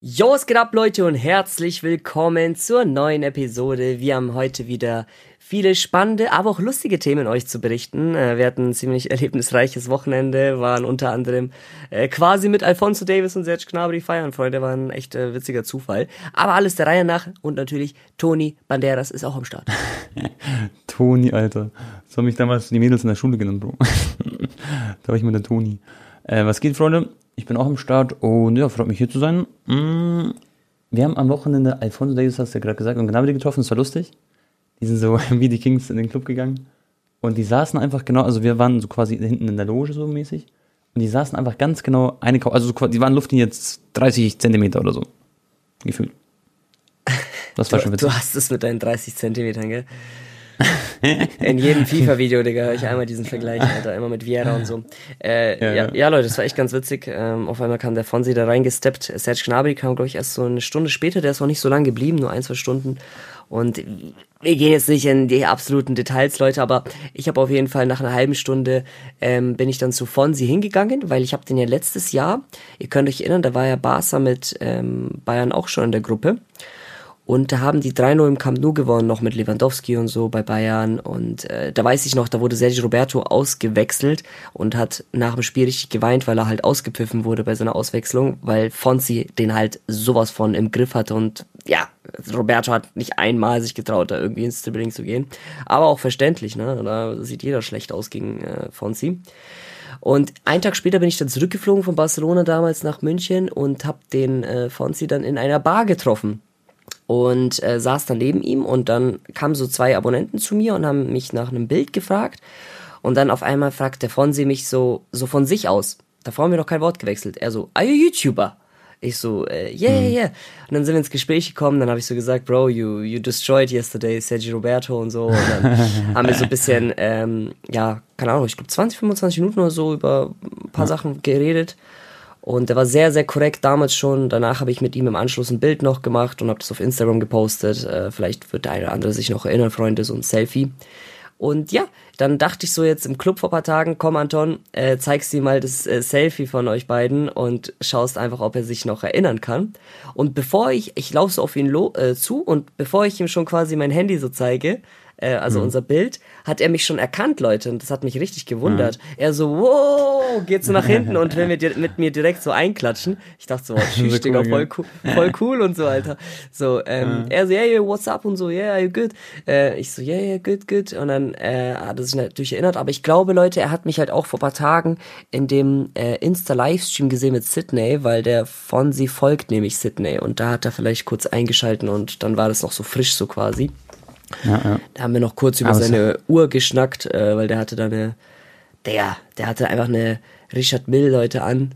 Jo, es geht ab, Leute, und herzlich willkommen zur neuen Episode. Wir haben heute wieder viele spannende, aber auch lustige Themen euch zu berichten. Äh, wir hatten ein ziemlich erlebnisreiches Wochenende, waren unter anderem äh, quasi mit Alfonso Davis und Serge Gnabry feiern, Freunde, war ein echt äh, witziger Zufall. Aber alles der Reihe nach und natürlich Toni Banderas ist auch am Start. Toni, Alter. So haben mich damals die Mädels in der Schule genannt, Bro. da war ich mit der Toni. Äh, was geht, Freunde? Ich bin auch am Start und ja, freut mich hier zu sein. Mm, wir haben am Wochenende Alfonso Davis, hast du ja gerade gesagt, und Gnabry getroffen, das war lustig. Die sind so wie die Kings in den Club gegangen. Und die saßen einfach genau, also wir waren so quasi hinten in der Loge so mäßig. Und die saßen einfach ganz genau eine, also so, die waren Luftlinie jetzt 30 Zentimeter oder so. Gefühlt. Das war du, schon witzig. Du hast es mit deinen 30 Zentimetern, gell? In jedem FIFA-Video, Digga, höre ich einmal diesen Vergleich, Alter, immer mit Vieira und so. Äh, ja, ja, ja, Leute, das war echt ganz witzig. Ähm, auf einmal kam der Fonsi da reingesteppt. Serge Gnabry kam, glaube ich, erst so eine Stunde später. Der ist noch nicht so lange geblieben, nur ein, zwei Stunden. Und wir gehen jetzt nicht in die absoluten Details, Leute, aber ich habe auf jeden Fall nach einer halben Stunde ähm, bin ich dann zu Fonsi hingegangen, weil ich habe den ja letztes Jahr, ihr könnt euch erinnern, da war ja Barca mit ähm, Bayern auch schon in der Gruppe. Und da haben die 3-0 im Camp Nou gewonnen, noch mit Lewandowski und so bei Bayern. Und äh, da weiß ich noch, da wurde Sergio Roberto ausgewechselt und hat nach dem Spiel richtig geweint, weil er halt ausgepfiffen wurde bei seiner Auswechslung, weil Fonsi den halt sowas von im Griff hatte. Und ja, Roberto hat nicht einmal sich getraut, da irgendwie ins Dribbling zu gehen. Aber auch verständlich, ne? Da sieht jeder schlecht aus gegen äh, Fonsi. Und einen Tag später bin ich dann zurückgeflogen von Barcelona damals nach München und habe den äh, Fonsi dann in einer Bar getroffen und äh, saß dann neben ihm und dann kamen so zwei Abonnenten zu mir und haben mich nach einem Bild gefragt und dann auf einmal fragt der Fonsi mich so, so von sich aus. Davor haben wir noch kein Wort gewechselt. Er so, are you YouTuber? Ich so, äh, yeah, yeah, yeah. Und dann sind wir ins Gespräch gekommen, dann habe ich so gesagt, Bro, you, you destroyed yesterday Sergio Roberto und so. Und dann haben wir so ein bisschen, ähm, ja, keine Ahnung, ich glaube 20, 25 Minuten oder so über ein paar ja. Sachen geredet. Und der war sehr, sehr korrekt damals schon. Danach habe ich mit ihm im Anschluss ein Bild noch gemacht und habe das auf Instagram gepostet. Äh, vielleicht wird der eine oder andere sich noch erinnern, Freunde, so ein Selfie. Und ja, dann dachte ich so jetzt im Club vor paar Tagen, komm Anton, äh, zeigst ihm mal das äh, Selfie von euch beiden und schaust einfach, ob er sich noch erinnern kann. Und bevor ich, ich laufe so auf ihn lo äh, zu und bevor ich ihm schon quasi mein Handy so zeige, äh, also mhm. unser Bild, hat er mich schon erkannt, Leute, und das hat mich richtig gewundert. Mhm. Er so, wow, geht so nach hinten und will mit, mit mir direkt so einklatschen. Ich dachte so, oh, tschüss, Digga, voll cool, voll cool und so, Alter. So, ähm, mhm. er so, yeah, yeah, what's up und so, yeah, you good? Äh, ich so, yeah, yeah, good, good. Und dann äh, hat er sich natürlich erinnert, aber ich glaube, Leute, er hat mich halt auch vor paar Tagen in dem äh, Insta-Livestream gesehen mit Sydney, weil der Fonsi folgt nämlich Sydney und da hat er vielleicht kurz eingeschalten und dann war das noch so frisch so quasi. Ja, ja. Da haben wir noch kurz über Aber seine Uhr geschnackt, äh, weil der hatte da eine, der, der hatte einfach eine Richard Mill Leute an,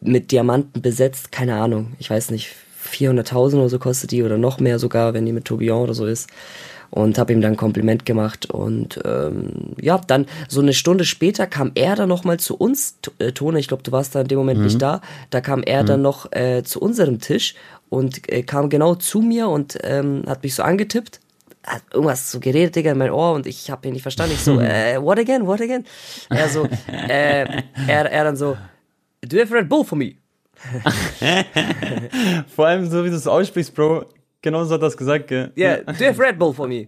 mit Diamanten besetzt, keine Ahnung, ich weiß nicht, 400.000 oder so kostet die oder noch mehr sogar, wenn die mit Tourbillon oder so ist. Und habe ihm dann ein Kompliment gemacht und ähm, ja, dann so eine Stunde später kam er dann nochmal zu uns, äh, Tone, ich glaube, du warst da in dem Moment mhm. nicht da, da kam er mhm. dann noch äh, zu unserem Tisch und äh, kam genau zu mir und ähm, hat mich so angetippt hat irgendwas so geredet, Digga, in mein Ohr und ich habe ihn nicht verstanden. Ich so, äh, what again, what again? Er so, äh, er, er dann so, do you have Red Bull for me? Vor allem so, wie du es aussprichst, Bro, genau so hat er das gesagt, gell? Yeah, do you have Red Bull for me?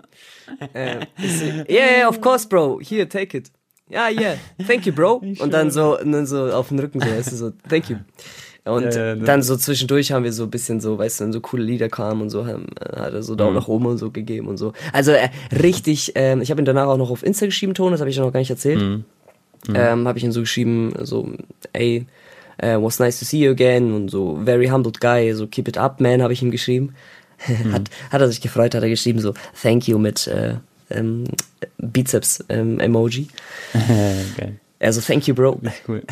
Äh, so, yeah, yeah, of course, bro, here, take it. Ja, yeah, yeah, thank you, bro. Und dann so, und dann so auf den Rücken so, weißt du, so, thank you. Und ja, ja, dann so zwischendurch haben wir so ein bisschen so, weißt du, wenn so coole Lieder kamen und so, haben, äh, hat er so Daumen mhm. nach oben und so gegeben und so. Also äh, richtig, ähm, ich habe ihn danach auch noch auf Insta geschrieben, Ton, das habe ich noch gar nicht erzählt. Mhm. Mhm. Ähm, habe ich ihn so geschrieben, so, ey, uh, was nice to see you again und so, very humbled guy, so keep it up, man, habe ich ihm geschrieben. Mhm. hat, hat er sich gefreut, hat er geschrieben, so, thank you mit äh, ähm, Bizeps-Emoji. Ähm, Geil. Also, thank you, Bro. Cool.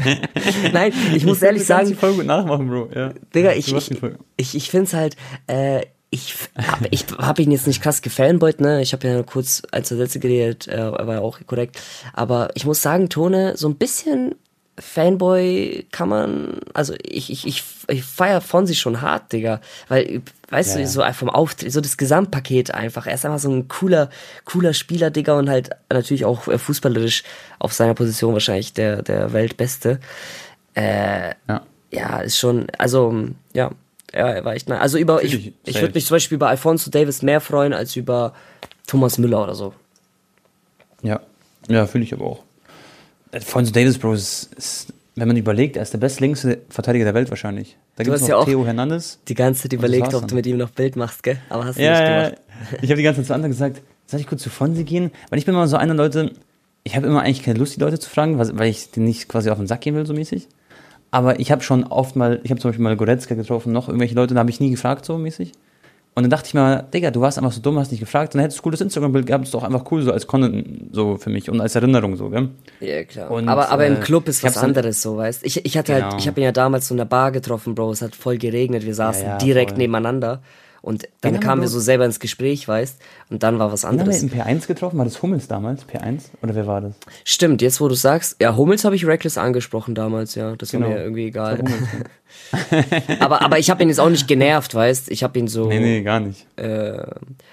Nein, ich muss ich ehrlich sagen. voll gut nachmachen, Bro. Ja. Digga, ich, ich, ich, ich finde es halt, äh, ich habe ich hab ihn jetzt nicht krass gefanboyt, ne? Ich habe ja kurz ein, zwei Sätze geredet, äh, war ja auch korrekt. Aber ich muss sagen, Tone, so ein bisschen Fanboy kann man, also ich, ich, ich, ich feier Fonsi schon hart, Digga. Weil, weißt ja, du, so vom Auftritt, so das Gesamtpaket einfach. Er ist einfach so ein cooler, cooler Spieler, Digga, und halt natürlich auch äh, fußballerisch auf seiner Position wahrscheinlich der, der Weltbeste. Äh, ja. ja, ist schon, also, ja, Ja, er war echt nice. Also über, ich, ich, ich würde mich zum Beispiel über Alfonso Davis mehr freuen als über Thomas Müller oder so. Ja, ja, fühle ich aber auch. Alfonso Davis, Bro, ist, ist, wenn man überlegt, er ist der beste linkste Verteidiger der Welt wahrscheinlich. Da gibt es noch ja Theo Hernandez. Die ganze Zeit überlegt, ob du mit ihm noch Bild machst, gell? Aber hast du ja, nicht gemacht. Ja, ich habe die ganze Zeit zu anderen gesagt, soll ich kurz zu Fonsi gehen? Weil ich bin immer so einer Leute, ich habe immer eigentlich keine Lust, die Leute zu fragen, weil ich denen nicht quasi auf den Sack gehen will, so mäßig. Aber ich habe schon oft mal, ich habe zum Beispiel mal Goretzka getroffen, noch irgendwelche Leute, da habe ich nie gefragt, so mäßig. Und dann dachte ich mir, Digga, du warst einfach so dumm, hast nicht gefragt, dann hättest du cooles Instagram-Bild gehabt, das ist doch einfach cool, so als Content, so für mich und als Erinnerung, so, gell? Ja, klar. Und, aber, aber äh, im Club ist was anderes, so, weißt Ich, ich hatte halt, genau. halt, ich habe ihn ja damals so in der Bar getroffen, Bro, es hat voll geregnet, wir saßen ja, ja, direkt voll. nebeneinander. Und dann genau, kamen wir so selber ins Gespräch, weißt und dann war was anderes. Haben wir in P1 getroffen? War das Hummels damals? P1? Oder wer war das? Stimmt, jetzt wo du sagst, ja, Hummels habe ich Reckless angesprochen damals, ja. Das genau. war mir irgendwie egal. aber, aber ich habe ihn jetzt auch nicht genervt, weißt Ich habe ihn so. Nee, nee, gar nicht. Äh,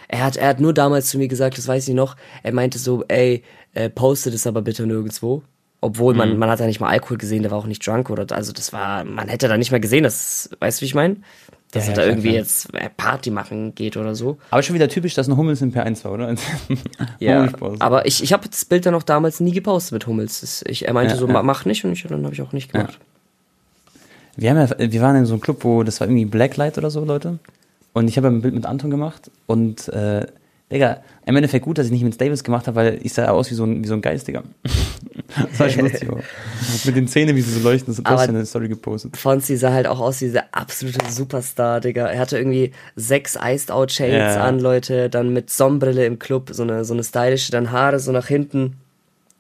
er, hat, er hat nur damals zu mir gesagt, das weiß ich noch, er meinte so, ey, äh, poste das aber bitte nirgendwo. Obwohl man, mhm. man hat ja nicht mal Alkohol gesehen, der war auch nicht drunk oder also das war, man hätte da nicht mal gesehen, das, weißt du, wie ich meine? Dass ja, er da irgendwie klar. jetzt äh, Party machen geht oder so. Aber schon wieder typisch, dass ein Hummels in P1 war, oder? ja, aber ich, ich habe das Bild dann auch damals nie gepostet mit Hummels. Ich, er meinte ja, so, ja. mach nicht und ich, dann habe ich auch nicht gemacht. Wir, haben ja, wir waren in so einem Club, wo das war irgendwie Blacklight oder so, Leute. Und ich habe ein Bild mit Anton gemacht und äh, Digga, im Endeffekt gut, dass ich nicht mit Davis gemacht habe, weil ich sah aus wie so ein, wie so ein Geist, Digga. das war schon lustig. mit den Zähnen, wie sie so leuchten, das in der Story gepostet. Fonzi sah halt auch aus wie dieser absolute Superstar, Digga. Er hatte irgendwie sechs Iced Out Shades ja. an, Leute, dann mit Sonnenbrille im Club, so eine, so eine stylische, dann Haare so nach hinten.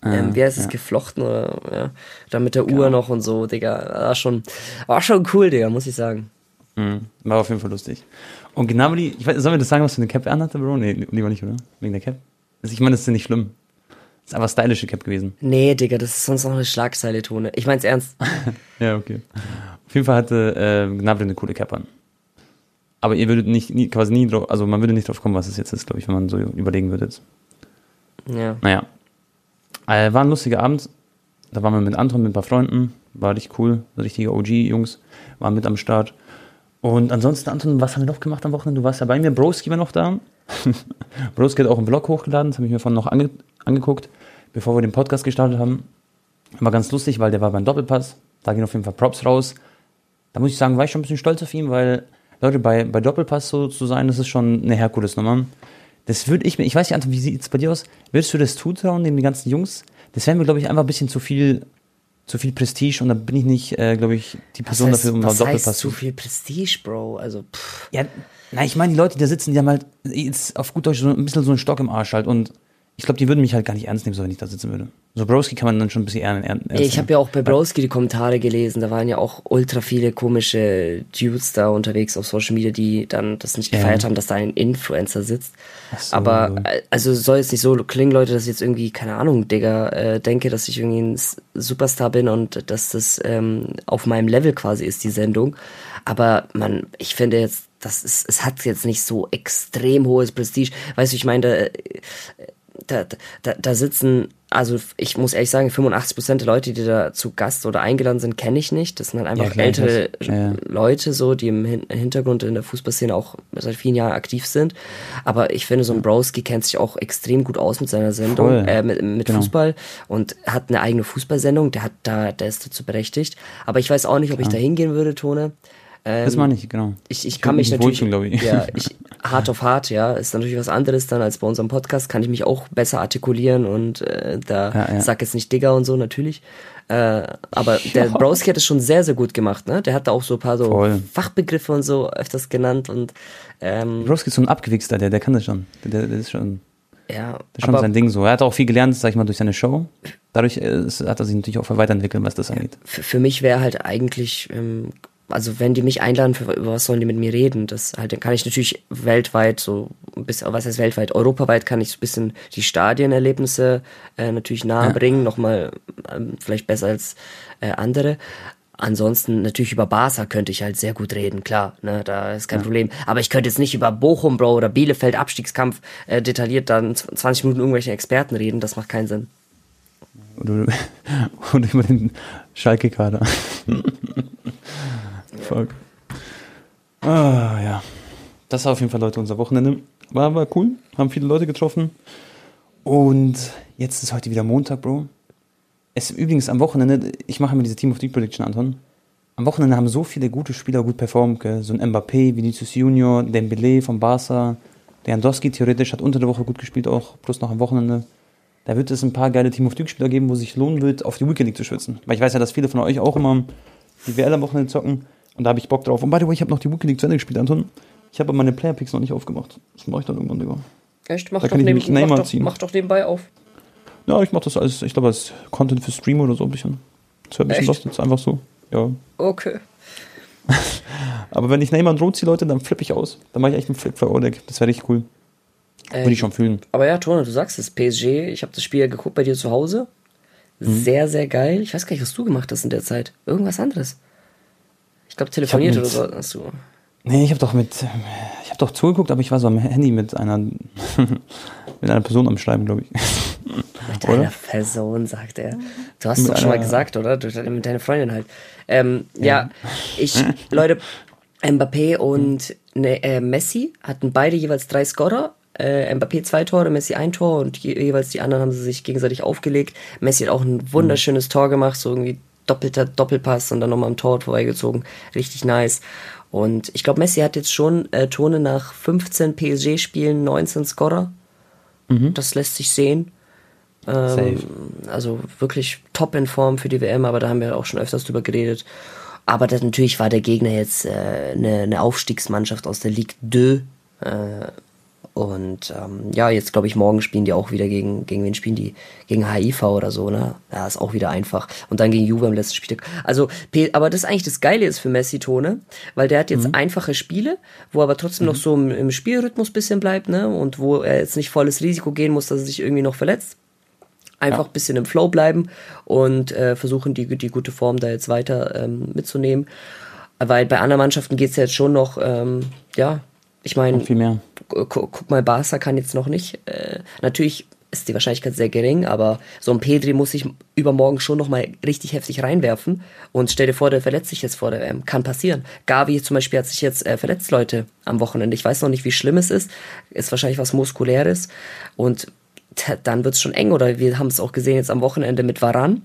Ah, ähm, wie heißt es, ja. geflochten oder, ja. Dann mit der Uhr noch und so, Digga. War schon, war schon cool, Digga, muss ich sagen. Mhm. War auf jeden Fall lustig. Und die, ich weiß, sollen wir das sagen, was für eine Cap er anhatte, Bro? Nee, lieber nicht, oder? Wegen der Cap? Also ich meine, das ist ja nicht schlimm. Das ist einfach stylische Cap gewesen. Nee, Digga, das ist sonst noch eine Schlagzeile-Tone. Ich mein's ernst. ja, okay. Auf jeden Fall hatte äh, Gnabry eine coole Cap an. Aber ihr würdet nicht, nie, quasi nie drauf, also man würde nicht drauf kommen, was es jetzt ist, glaube ich, wenn man so überlegen würde jetzt. Ja. Naja. Äh, war ein lustiger Abend. Da waren wir mit Anton, mit ein paar Freunden. War richtig cool. Richtige OG-Jungs waren mit am Start. Und ansonsten, Anton, was haben wir noch gemacht am Wochenende? Du warst ja bei mir, Broski war noch da. Broski hat auch einen Vlog hochgeladen, das habe ich mir von noch ange angeguckt, bevor wir den Podcast gestartet haben. War ganz lustig, weil der war beim Doppelpass. Da gehen auf jeden Fall Props raus. Da muss ich sagen, war ich schon ein bisschen stolz auf ihn, weil, Leute, bei, bei Doppelpass so zu sein, das ist schon eine Herkules-Nummer. Das würde ich mir, ich weiß nicht, Anton, wie sieht es bei dir aus? Würdest du das zutrauen, den ganzen Jungs? Das wäre mir, glaube ich, einfach ein bisschen zu viel zu viel Prestige und da bin ich nicht, äh, glaube ich, die Person was heißt, dafür, um mal Doppelpass heißt zu viel Prestige, Bro? Also, pff. Ja, na, ich meine, die Leute, die da sitzen, die haben halt jetzt auf gut Deutsch so ein bisschen so einen Stock im Arsch halt und ich glaube, die würden mich halt gar nicht ernst nehmen, so wenn ich da sitzen würde. So Broski kann man dann schon ein bisschen ernst nehmen. Ich habe ja auch bei Broski die Kommentare gelesen, da waren ja auch ultra viele komische Dudes da unterwegs auf Social Media, die dann das nicht gefeiert ja. haben, dass da ein Influencer sitzt. So. Aber äh, also soll jetzt nicht so klingen, Leute, dass ich jetzt irgendwie, keine Ahnung, Digga, äh, denke, dass ich irgendwie ein Superstar bin und dass das ähm, auf meinem Level quasi ist, die Sendung. Aber man, ich finde jetzt, das ist, es hat jetzt nicht so extrem hohes Prestige. Weißt du, ich meine, äh, da, da, da sitzen, also ich muss ehrlich sagen, 85 Prozent der Leute, die da zu Gast oder eingeladen sind, kenne ich nicht. Das sind halt einfach ja, ältere ja. Leute, so, die im Hintergrund in der Fußballszene auch seit vielen Jahren aktiv sind. Aber ich finde, so ein Broski kennt sich auch extrem gut aus mit seiner Sendung, Voll. äh, mit, mit genau. Fußball und hat eine eigene Fußballsendung. Der hat da, der ist dazu berechtigt. Aber ich weiß auch nicht, ob Klar. ich da hingehen würde, Tone. Ähm, das meine ich, genau. Ich, ich, ich kann mich natürlich, ich. ja, ich, hart auf hart, ja, ist natürlich was anderes dann als bei unserem Podcast, kann ich mich auch besser artikulieren und äh, da ja, ja. sag jetzt nicht Digger und so, natürlich. Äh, aber der Broski hat es schon sehr, sehr gut gemacht, ne? Der hat da auch so ein paar so Voll. Fachbegriffe und so öfters genannt und ähm, Broski ist so ein Abgewichster, der, der kann das schon. Der, der ist schon. Ja, das ist schon sein Ding so. Er hat auch viel gelernt, sag ich mal, durch seine Show. Dadurch äh, hat er sich natürlich auch weiterentwickelt, was das angeht. Für, für mich wäre halt eigentlich ähm, also wenn die mich einladen, für, über was sollen die mit mir reden? Das halt, dann kann ich natürlich weltweit so ein bisschen, was heißt weltweit, europaweit kann ich so ein bisschen die Stadienerlebnisse äh, natürlich nahebringen, ja. nochmal ähm, vielleicht besser als äh, andere. Ansonsten natürlich über Barca könnte ich halt sehr gut reden, klar, ne, da ist kein ja. Problem. Aber ich könnte jetzt nicht über Bochum, Bro, oder Bielefeld Abstiegskampf äh, detailliert dann 20 Minuten irgendwelche Experten reden, das macht keinen Sinn. Oder, oder über den Schalke-Kader. Fuck. Ah, ja. Das war auf jeden Fall, Leute, unser Wochenende. War, war cool, haben viele Leute getroffen. Und jetzt ist heute wieder Montag, Bro. Es übrigens am Wochenende, ich mache immer diese Team of the Prediction, Anton. Am Wochenende haben so viele gute Spieler gut performt, gell? so ein Mbappé, Vinicius Junior, Dembele von Barca, der Andowski theoretisch hat unter der Woche gut gespielt auch, plus noch am Wochenende. Da wird es ein paar geile Team of the Spieler geben, wo sich lohnen wird, auf die Weekend League zu schwitzen. Weil ich weiß ja, dass viele von euch auch immer die WL am Wochenende zocken und da habe ich Bock drauf. Und by the way, ich habe noch die Weekend League zu Ende gespielt, Anton. Ich habe meine Player Picks noch nicht aufgemacht. Das mache ich dann irgendwann, Digga. Echt? Mach, da doch, neben, mach, doch, mach doch nebenbei auf. Ja, ich mache das als, ich glaube, als Content für Stream oder so ein bisschen. Das wäre ein bisschen lost, jetzt einfach so. Ja. Okay. Aber wenn ich Neymar und ziehe, Leute, dann flippe ich aus. Dann mache ich echt einen Flip für Oleg. Das wäre richtig cool. Äh, Würde ich schon fühlen. Aber ja, Tone, du sagst es, PSG, ich habe das Spiel geguckt bei dir zu Hause. Mhm. Sehr, sehr geil. Ich weiß gar nicht, was du gemacht hast in der Zeit. Irgendwas anderes. Ich glaube, telefoniert oder so hast du. Nee, ich habe doch mit, ich habe doch zugeguckt, aber ich war so am Handy mit einer, mit einer Person am Schreiben, glaube ich. Mit oder? einer Person, sagt er. Du hast mit doch schon mal gesagt, oder? Du, mit deiner Freundin halt. Ähm, ja. ja. ich, Leute, Mbappé und ne, äh, Messi hatten beide jeweils drei Scorer. Äh, Mbappé zwei Tore, Messi ein Tor und je, jeweils die anderen haben sie sich gegenseitig aufgelegt. Messi hat auch ein wunderschönes mhm. Tor gemacht, so irgendwie doppelter Doppelpass und dann nochmal am Tor vorbeigezogen. Richtig nice. Und ich glaube, Messi hat jetzt schon äh, Tone nach 15 PSG-Spielen 19 Scorer. Mhm. Das lässt sich sehen. Ähm, also wirklich top in Form für die WM, aber da haben wir auch schon öfters drüber geredet. Aber das, natürlich war der Gegner jetzt äh, eine, eine Aufstiegsmannschaft aus der Ligue 2. Äh, und ähm, ja, jetzt glaube ich, morgen spielen die auch wieder gegen, gegen wen spielen die? Gegen HIV oder so, ne? Ja, ist auch wieder einfach. Und dann gegen Juve im letzten Spiel. Also, aber das ist eigentlich das Geile ist für Messi-Tone, weil der hat jetzt mhm. einfache Spiele, wo er aber trotzdem mhm. noch so im, im Spielrhythmus bisschen bleibt, ne? Und wo er jetzt nicht volles Risiko gehen muss, dass er sich irgendwie noch verletzt. Einfach ja. bisschen im Flow bleiben und äh, versuchen, die, die gute Form da jetzt weiter ähm, mitzunehmen. Weil bei anderen Mannschaften geht's ja jetzt schon noch, ähm, ja, ich meine, viel mehr. Guck mal, Barca kann jetzt noch nicht. Äh, natürlich ist die Wahrscheinlichkeit sehr gering, aber so ein Pedri muss sich übermorgen schon noch mal richtig heftig reinwerfen. Und stell dir vor, der verletzt sich jetzt vor der WM. Kann passieren. Gavi zum Beispiel hat sich jetzt äh, verletzt, Leute, am Wochenende. Ich weiß noch nicht, wie schlimm es ist. Ist wahrscheinlich was Muskuläres. Und dann wird's schon eng. Oder wir haben es auch gesehen jetzt am Wochenende mit Varan.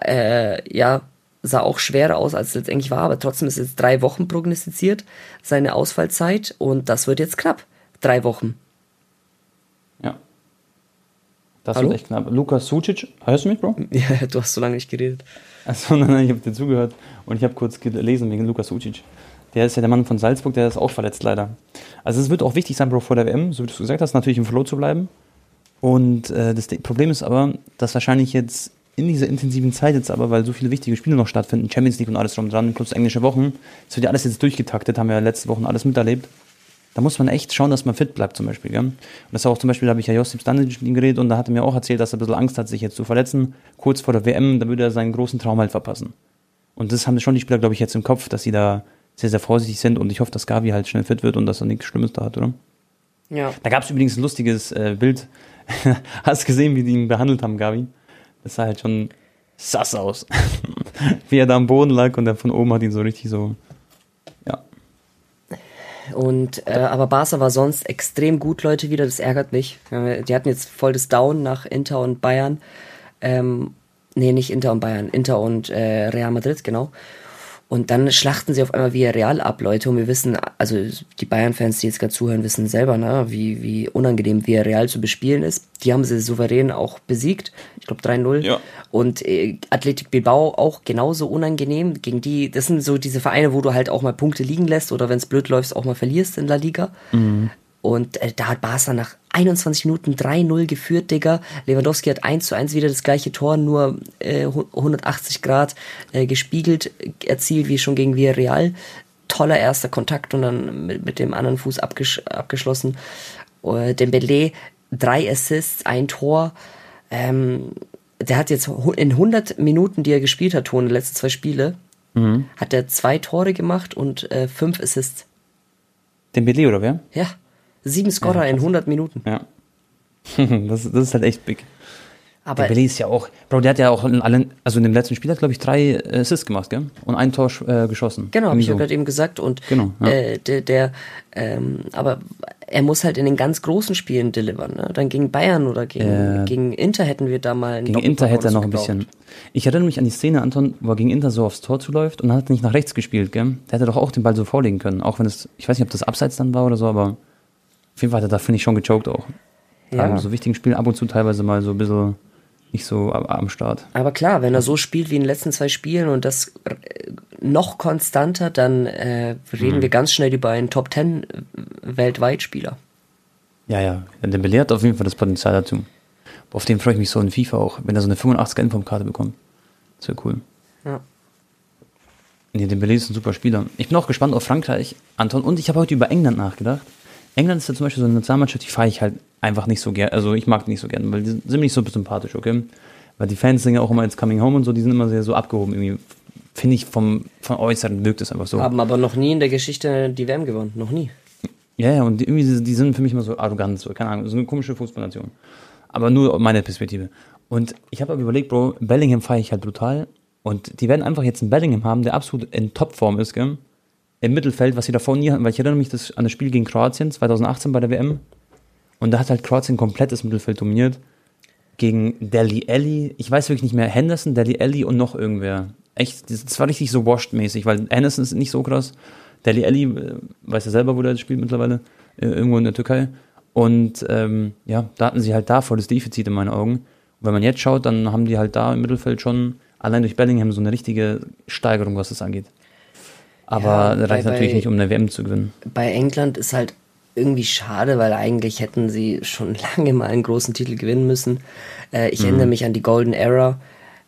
Äh, ja, sah auch schwerer aus, als es letztendlich war, aber trotzdem ist jetzt drei Wochen prognostiziert, seine Ausfallzeit, und das wird jetzt knapp. Drei Wochen. Ja. Das Hallo? wird echt knapp. Lukas Sucic, hörst du mich, Bro? Ja, du hast so lange nicht geredet. Achso, nein, nein, ich habe dir zugehört und ich habe kurz gelesen wegen Lukas Sucic. Der ist ja der Mann von Salzburg, der ist auch verletzt leider. Also es wird auch wichtig sein, Bro, vor der WM, so wie du gesagt hast, natürlich im Flow zu bleiben. Und äh, das Problem ist aber, dass wahrscheinlich jetzt in dieser intensiven Zeit jetzt aber, weil so viele wichtige Spiele noch stattfinden, Champions League und alles drum dran, plus englische Wochen, es wird ja alles jetzt durchgetaktet, haben wir ja letzte Wochen alles miterlebt. Da muss man echt schauen, dass man fit bleibt zum Beispiel. Gell? Und das auch zum Beispiel, da habe ich ja Josip Stanic mit ihm geredet und da hat er mir auch erzählt, dass er ein bisschen Angst hat, sich jetzt zu verletzen. Kurz vor der WM, da würde er seinen großen Traum halt verpassen. Und das haben schon die Spieler, glaube ich, jetzt im Kopf, dass sie da sehr, sehr vorsichtig sind und ich hoffe, dass Gavi halt schnell fit wird und dass er nichts Schlimmes da hat, oder? Ja. Da gab es übrigens ein lustiges äh, Bild. Hast du gesehen, wie die ihn behandelt haben, Gavi? Das sah halt schon sass aus. Wie er da am Boden lag und er von oben hat ihn so richtig so. Ja. Und äh, aber Barca war sonst extrem gut, Leute, wieder. Das ärgert mich. Die hatten jetzt voll das Down nach Inter und Bayern. Ähm, nee, nicht Inter und Bayern, Inter und äh, Real Madrid, genau. Und dann schlachten sie auf einmal via Real ab, Leute. Und wir wissen, also die Bayern-Fans, die jetzt gerade zuhören, wissen selber, ne, wie, wie unangenehm via Real zu bespielen ist. Die haben sie souverän auch besiegt. Ich glaube 3-0. Ja. Und äh, Athletic Bilbao auch genauso unangenehm. Gegen die, das sind so diese Vereine, wo du halt auch mal Punkte liegen lässt oder wenn es blöd läuft, auch mal verlierst in La Liga. Mhm. Und äh, da hat Barca nach 21 Minuten 3-0 geführt, Digga. Lewandowski hat 1 zu 1 wieder das gleiche Tor, nur äh, 180 Grad äh, gespiegelt, erzielt wie schon gegen Villarreal. Toller erster Kontakt und dann mit, mit dem anderen Fuß abgesch abgeschlossen. Äh, Dembele, drei Assists, ein Tor. Ähm, der hat jetzt in 100 Minuten, die er gespielt hat, Tone, letzte zwei Spiele, mhm. hat er zwei Tore gemacht und äh, fünf Assists. Dembele oder wer? Ja. Sieben Scorer ja, in 100 Minuten. Ja. das, das ist halt echt big. Aber Dembele ist ja auch, Bro, der hat ja auch in allen, also in dem letzten Spiel hat, glaube ich, drei Assists gemacht, gell? Und ein Tor äh, geschossen. Genau, habe ich ja gerade eben gesagt. Und genau, ja. äh, der, der ähm, aber er muss halt in den ganz großen Spielen delivern. Ne? Dann gegen Bayern oder gegen, äh, gegen Inter hätten wir da mal einen Gegen Inter hätte er noch ein bisschen. Ich erinnere mich an die Szene, Anton, wo er gegen Inter so aufs Tor zuläuft und dann hat er nicht nach rechts gespielt, gell? Der hätte doch auch den Ball so vorlegen können. Auch wenn es, ich weiß nicht, ob das abseits dann war oder so, aber auf jeden Fall hat er da, finde ich, schon gechoked auch. Ja. In so wichtigen Spielen ab und zu teilweise mal so ein bisschen nicht so am Start. Aber klar, wenn er so spielt wie in den letzten zwei Spielen und das noch konstanter, dann äh, reden mhm. wir ganz schnell über einen Top Ten weltweit Spieler. Ja, ja. Der belehrt auf jeden Fall das Potenzial dazu. Auf den freue ich mich so in FIFA auch, wenn er so eine 85er Inform-Karte bekommt. Das wäre cool. Ja. Nee, Dembele ist ein super Spieler. Ich bin auch gespannt auf Frankreich, Anton. Und ich habe heute über England nachgedacht. England ist ja zum Beispiel so eine Nationalmannschaft, die fahre ich halt einfach nicht so gern. Also ich mag die nicht so gern, weil die sind mir nicht so sympathisch, okay? Weil die Fans sind ja auch immer jetzt Coming Home und so, die sind immer sehr so abgehoben irgendwie. Finde ich vom, vom Äußeren wirkt es einfach so. Haben aber noch nie in der Geschichte die WM gewonnen, noch nie. Ja, ja, und die, irgendwie, die sind für mich immer so arrogant, so, keine Ahnung, so eine komische Fußballnation. Aber nur meine Perspektive. Und ich habe aber überlegt, Bro, Bellingham feiere ich halt brutal. Und die werden einfach jetzt einen Bellingham haben, der absolut in Topform ist, gell? Im Mittelfeld, was sie davor nie hatten, weil ich erinnere mich das, an das Spiel gegen Kroatien 2018 bei der WM. Und da hat halt Kroatien komplettes Mittelfeld dominiert. Gegen Deli Alli, ich weiß wirklich nicht mehr, Henderson, Deli Alli und noch irgendwer. Echt, das war richtig so washed-mäßig, weil Henderson ist nicht so krass. Deli Alli, äh, weiß ja selber, wo der spielt mittlerweile, äh, irgendwo in der Türkei. Und ähm, ja, da hatten sie halt da volles Defizit in meinen Augen. Und wenn man jetzt schaut, dann haben die halt da im Mittelfeld schon allein durch Bellingham so eine richtige Steigerung, was das angeht. Aber ja, reicht bei, natürlich nicht, um eine WM zu gewinnen. Bei England ist halt irgendwie schade, weil eigentlich hätten sie schon lange mal einen großen Titel gewinnen müssen. Äh, ich mhm. erinnere mich an die Golden Era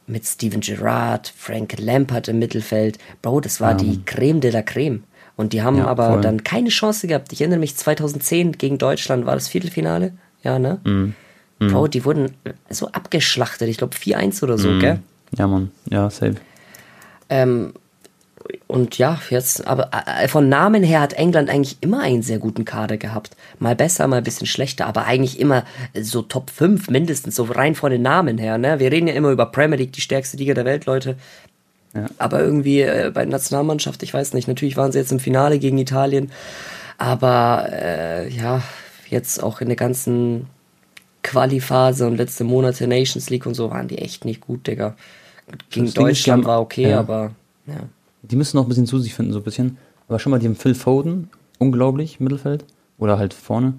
mit Steven Gerrard, Frank Lampard im Mittelfeld. Bro, das war ja. die Creme de la Creme. Und die haben ja, aber voll. dann keine Chance gehabt. Ich erinnere mich, 2010 gegen Deutschland war das Viertelfinale. Ja, ne? Mhm. Mhm. Bro, die wurden so abgeschlachtet. Ich glaube 4-1 oder so, mhm. gell? Ja, Mann. Ja, safe. Ähm, und ja, jetzt, aber äh, von Namen her hat England eigentlich immer einen sehr guten Kader gehabt. Mal besser, mal ein bisschen schlechter, aber eigentlich immer so Top 5 mindestens, so rein von den Namen her. Ne? Wir reden ja immer über Premier League, die stärkste Liga der Welt, Leute. Ja. Aber irgendwie äh, bei der Nationalmannschaft, ich weiß nicht, natürlich waren sie jetzt im Finale gegen Italien, aber äh, ja, jetzt auch in der ganzen Quali-Phase und letzte Monate Nations League und so waren die echt nicht gut, Digga. Gegen Deutschland war okay, ja. aber ja. Die müssen noch ein bisschen zu sich finden, so ein bisschen. Aber schon mal, die haben Phil Foden, unglaublich, Mittelfeld. Oder halt vorne.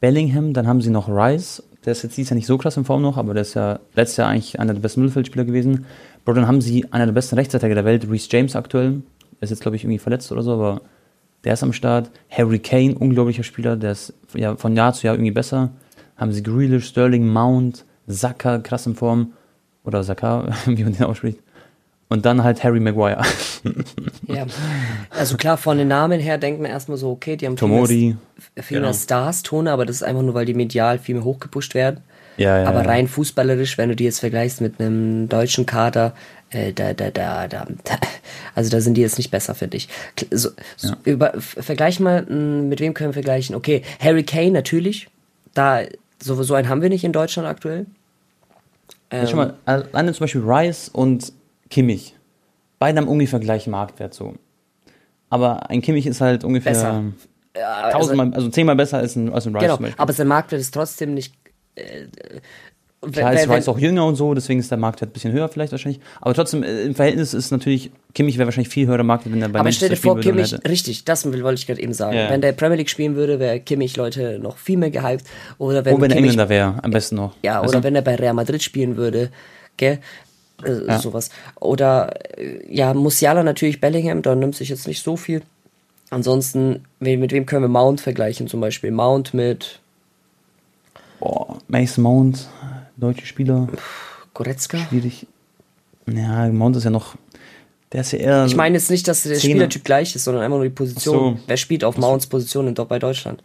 Bellingham, dann haben sie noch Rice. Der ist jetzt dieses Jahr nicht so krass in Form noch, aber der ist ja letztes Jahr eigentlich einer der besten Mittelfeldspieler gewesen. Bro, dann haben sie einer der besten Rechtsverteidiger der Welt, Reece James aktuell. Ist jetzt, glaube ich, irgendwie verletzt oder so, aber der ist am Start. Harry Kane, unglaublicher Spieler, der ist ja von Jahr zu Jahr irgendwie besser. Haben sie Grealish, Sterling, Mount, Saka, krass in Form. Oder Saka, wie man den ausspricht. Und dann halt Harry Maguire. ja, also klar, von den Namen her denkt man erstmal so, okay, die haben Tomori, viel mehr, viel genau. mehr Stars, Tone, aber das ist einfach nur, weil die medial viel mehr hochgepusht werden. Ja, ja, aber ja. rein fußballerisch, wenn du die jetzt vergleichst mit einem deutschen Kader, äh, da, da, da, da, also da sind die jetzt nicht besser, finde ich. So, so über, vergleich mal, mit wem können wir vergleichen? Okay, Harry Kane natürlich, da, so, so einen haben wir nicht in Deutschland aktuell. Ähm, Schau mal, alleine zum Beispiel Rice und Kimmich. Beide haben ungefähr gleichen Marktwert so. Aber ein Kimmich ist halt ungefähr besser. tausendmal, also, also zehnmal besser als ein, als ein Rice genau, Aber sein Marktwert ist trotzdem nicht. Äh, Klar ist Rice auch jünger und so, deswegen ist der Marktwert ein bisschen höher vielleicht wahrscheinlich. Aber trotzdem, äh, im Verhältnis ist natürlich, Kimmich wäre wahrscheinlich viel höherer Marktwert, wenn er bei Aber stell dir vor, Kimmich, richtig, das wollte ich gerade eben sagen. Ja. Wenn der Premier League spielen würde, wäre Kimmich, Leute, noch viel mehr gehypt. Oder wenn, oh, wenn Kimmich, er Engländer wäre, am besten noch. Ja, oder wenn er bei Real Madrid spielen würde, gell, äh, ja. sowas. Oder äh, ja, Musiala natürlich Bellingham, da nimmt sich jetzt nicht so viel. Ansonsten, mit wem können wir Mount vergleichen? Zum Beispiel Mount mit. Boah, Mason Mount, deutsche Spieler. Goretzka? Schwierig. Ja, Mount ist ja noch. Der ist ja eher. Ich meine jetzt nicht, dass der Zehner. Spielertyp gleich ist, sondern einfach nur die Position. So. Wer spielt auf Mounts Position in, bei Deutschland?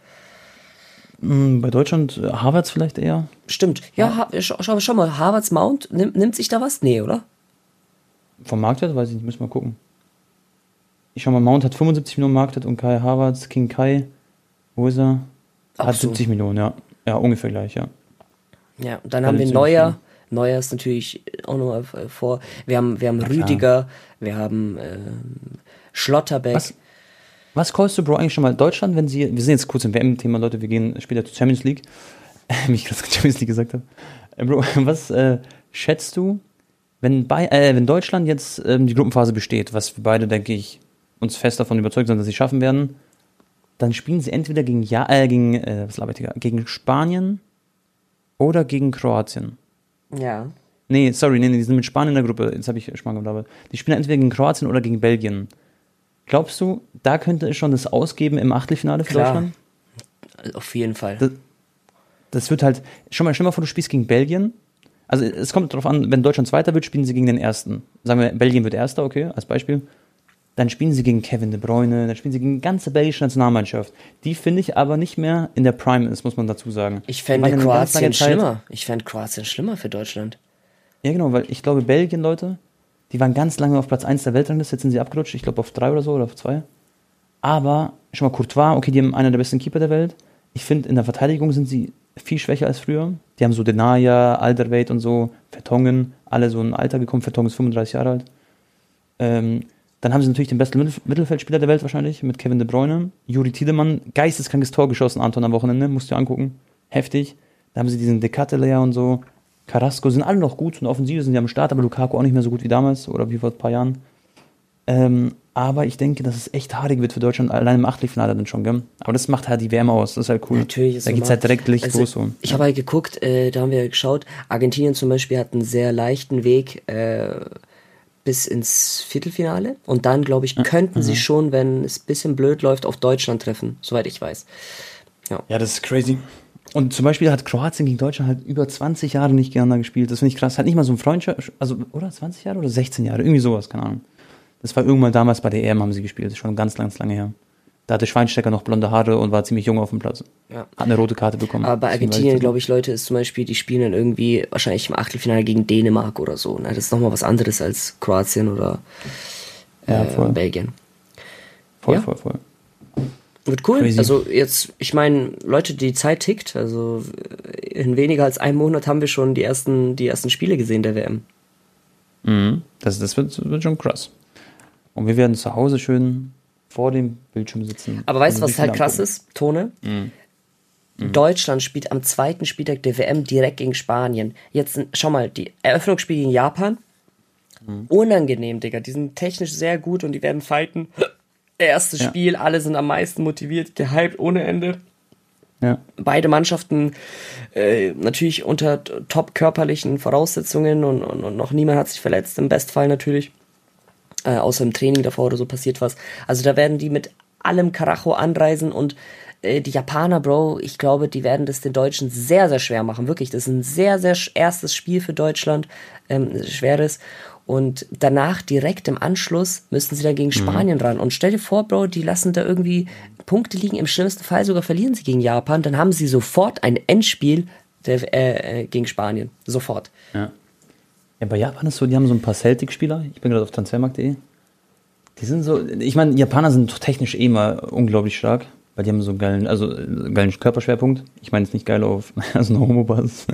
Hm, bei Deutschland äh, Harvards vielleicht eher. Stimmt. Ja, ja. Schau, schau, schau, mal, Harvards Mount, nimmt, nimmt sich da was? Nee, oder? Vom Marktwert weiß ich nicht, müssen wir mal gucken. Ich schau mal, Mount hat 75 Millionen Marktwert und Kai Harvards, King Kai, wo ist er? Auch hat so. 70 Millionen, ja. Ja, ungefähr gleich, ja. Ja, dann haben wir Neuer, Neuer ist natürlich auch nochmal vor. Wir haben, wir haben Rüdiger, wir haben äh, Schlotterbeck. Was, was callst du, Bro, eigentlich schon mal Deutschland, wenn sie, wir sind jetzt kurz im WM-Thema, Leute, wir gehen später zur Champions League, wie ich gerade Champions League gesagt habe. Äh, Bro, was äh, schätzt du, wenn, bei, äh, wenn Deutschland jetzt ähm, die Gruppenphase besteht, was wir beide, denke ich, uns fest davon überzeugt sind, dass sie schaffen werden, dann spielen sie entweder gegen, ja, äh, gegen, äh, was ich, gegen Spanien oder gegen Kroatien. Ja. Nee, sorry, nee, nee, die sind mit Spanien in der Gruppe. Jetzt habe ich Spanien gelabert. Die spielen entweder gegen Kroatien oder gegen Belgien. Glaubst du, da könnte es schon das ausgeben im Achtelfinale für Klar. Deutschland? Auf jeden Fall. Das, das wird halt, schon mal, stell mal vor, du spielst gegen Belgien. Also es kommt darauf an, wenn Deutschland Zweiter wird, spielen sie gegen den Ersten. Sagen wir, Belgien wird Erster, okay, als Beispiel dann spielen sie gegen Kevin De Bruyne, dann spielen sie gegen die ganze belgische Nationalmannschaft, die finde ich aber nicht mehr in der Prime ist, muss man dazu sagen. Ich fände Kroatien schlimmer. Ich fände Kroatien schlimmer für Deutschland. Ja, genau, weil ich glaube, Belgien, Leute, die waren ganz lange auf Platz 1 der Weltrangliste, jetzt sind sie abgerutscht, ich glaube auf 3 oder so oder auf 2. Aber schon mal Courtois, okay, die haben einer der besten Keeper der Welt. Ich finde, in der Verteidigung sind sie viel schwächer als früher. Die haben so Denaya, Alderweid und so, Vertongen, alle so ein Alter gekommen. Vertongen ist 35 Jahre alt. Ähm, dann haben sie natürlich den besten Mittelfeldspieler der Welt wahrscheinlich mit Kevin De Bruyne. Juri Tiedemann, geisteskrankes Tor geschossen, Anton am Wochenende, musst du angucken. Heftig. Da haben sie diesen Decatelayer und so. Carrasco sind alle noch gut und offensiv sind die am Start, aber Lukaku auch nicht mehr so gut wie damals oder wie vor ein paar Jahren. Ähm, aber ich denke, dass es echt haarig wird für Deutschland, allein im Achtelfinale dann schon, gell? Aber das macht halt die Wärme aus, das ist halt cool. Natürlich ist Da geht's halt direkt Licht also, los. So. Ich habe halt geguckt, äh, da haben wir geschaut, Argentinien zum Beispiel hat einen sehr leichten Weg, äh, bis ins Viertelfinale. Und dann, glaube ich, könnten mhm. sie schon, wenn es ein bisschen blöd läuft, auf Deutschland treffen, soweit ich weiß. Ja. ja, das ist crazy. Und zum Beispiel hat Kroatien gegen Deutschland halt über 20 Jahre nicht gegeneinander gespielt. Das finde ich krass. Hat nicht mal so ein Freundschaft, also, oder 20 Jahre oder 16 Jahre, irgendwie sowas, keine Ahnung. Das war irgendwann damals bei der EM haben sie gespielt, das ist schon ganz, ganz lange her. Da hatte Schweinstecker noch blonde Haare und war ziemlich jung auf dem Platz. Ja. Hat eine rote Karte bekommen. Aber bei Argentinien, glaube ich, Leute, ist zum Beispiel, die spielen dann irgendwie wahrscheinlich im Achtelfinale gegen Dänemark oder so. Ne? Das ist nochmal was anderes als Kroatien oder äh, ja, Belgien. Voll, ja. voll, voll. Wird cool. Crazy. Also jetzt, ich meine, Leute, die Zeit tickt. Also in weniger als einem Monat haben wir schon die ersten, die ersten Spiele gesehen der WM. Mhm. Das, das wird, wird schon krass. Und wir werden zu Hause schön vor dem Bildschirm sitzen. Aber weißt du, was halt krass ist, Tone? Mhm. Mhm. Deutschland spielt am zweiten Spieltag der WM direkt gegen Spanien. Jetzt, schau mal, die Eröffnungsspiel gegen Japan. Mhm. Unangenehm, Digga. Die sind technisch sehr gut und die werden fighten. Erstes ja. Spiel, alle sind am meisten motiviert, gehypt ohne Ende. Ja. Beide Mannschaften äh, natürlich unter top körperlichen Voraussetzungen und, und, und noch niemand hat sich verletzt, im Bestfall natürlich äh, außer im Training davor oder so passiert was. Also da werden die mit allem Karacho anreisen und äh, die Japaner, Bro, ich glaube, die werden das den Deutschen sehr, sehr schwer machen. Wirklich, das ist ein sehr, sehr erstes Spiel für Deutschland, ähm, schweres. Und danach, direkt im Anschluss, müssten sie dann gegen mhm. Spanien mhm. ran. Und stell dir vor, Bro, die lassen da irgendwie Punkte liegen. Im schlimmsten Fall sogar verlieren sie gegen Japan. Dann haben sie sofort ein Endspiel der, äh, äh gegen Spanien. Sofort. Ja. Ja, bei Japan ist so, die haben so ein paar Celtic-Spieler. Ich bin gerade auf transfermarkt.de. Die sind so, ich meine, Japaner sind technisch eh mal unglaublich stark, weil die haben so einen geilen, also geilen Körperschwerpunkt. Ich meine jetzt nicht geil auf also eine Homo-Basis.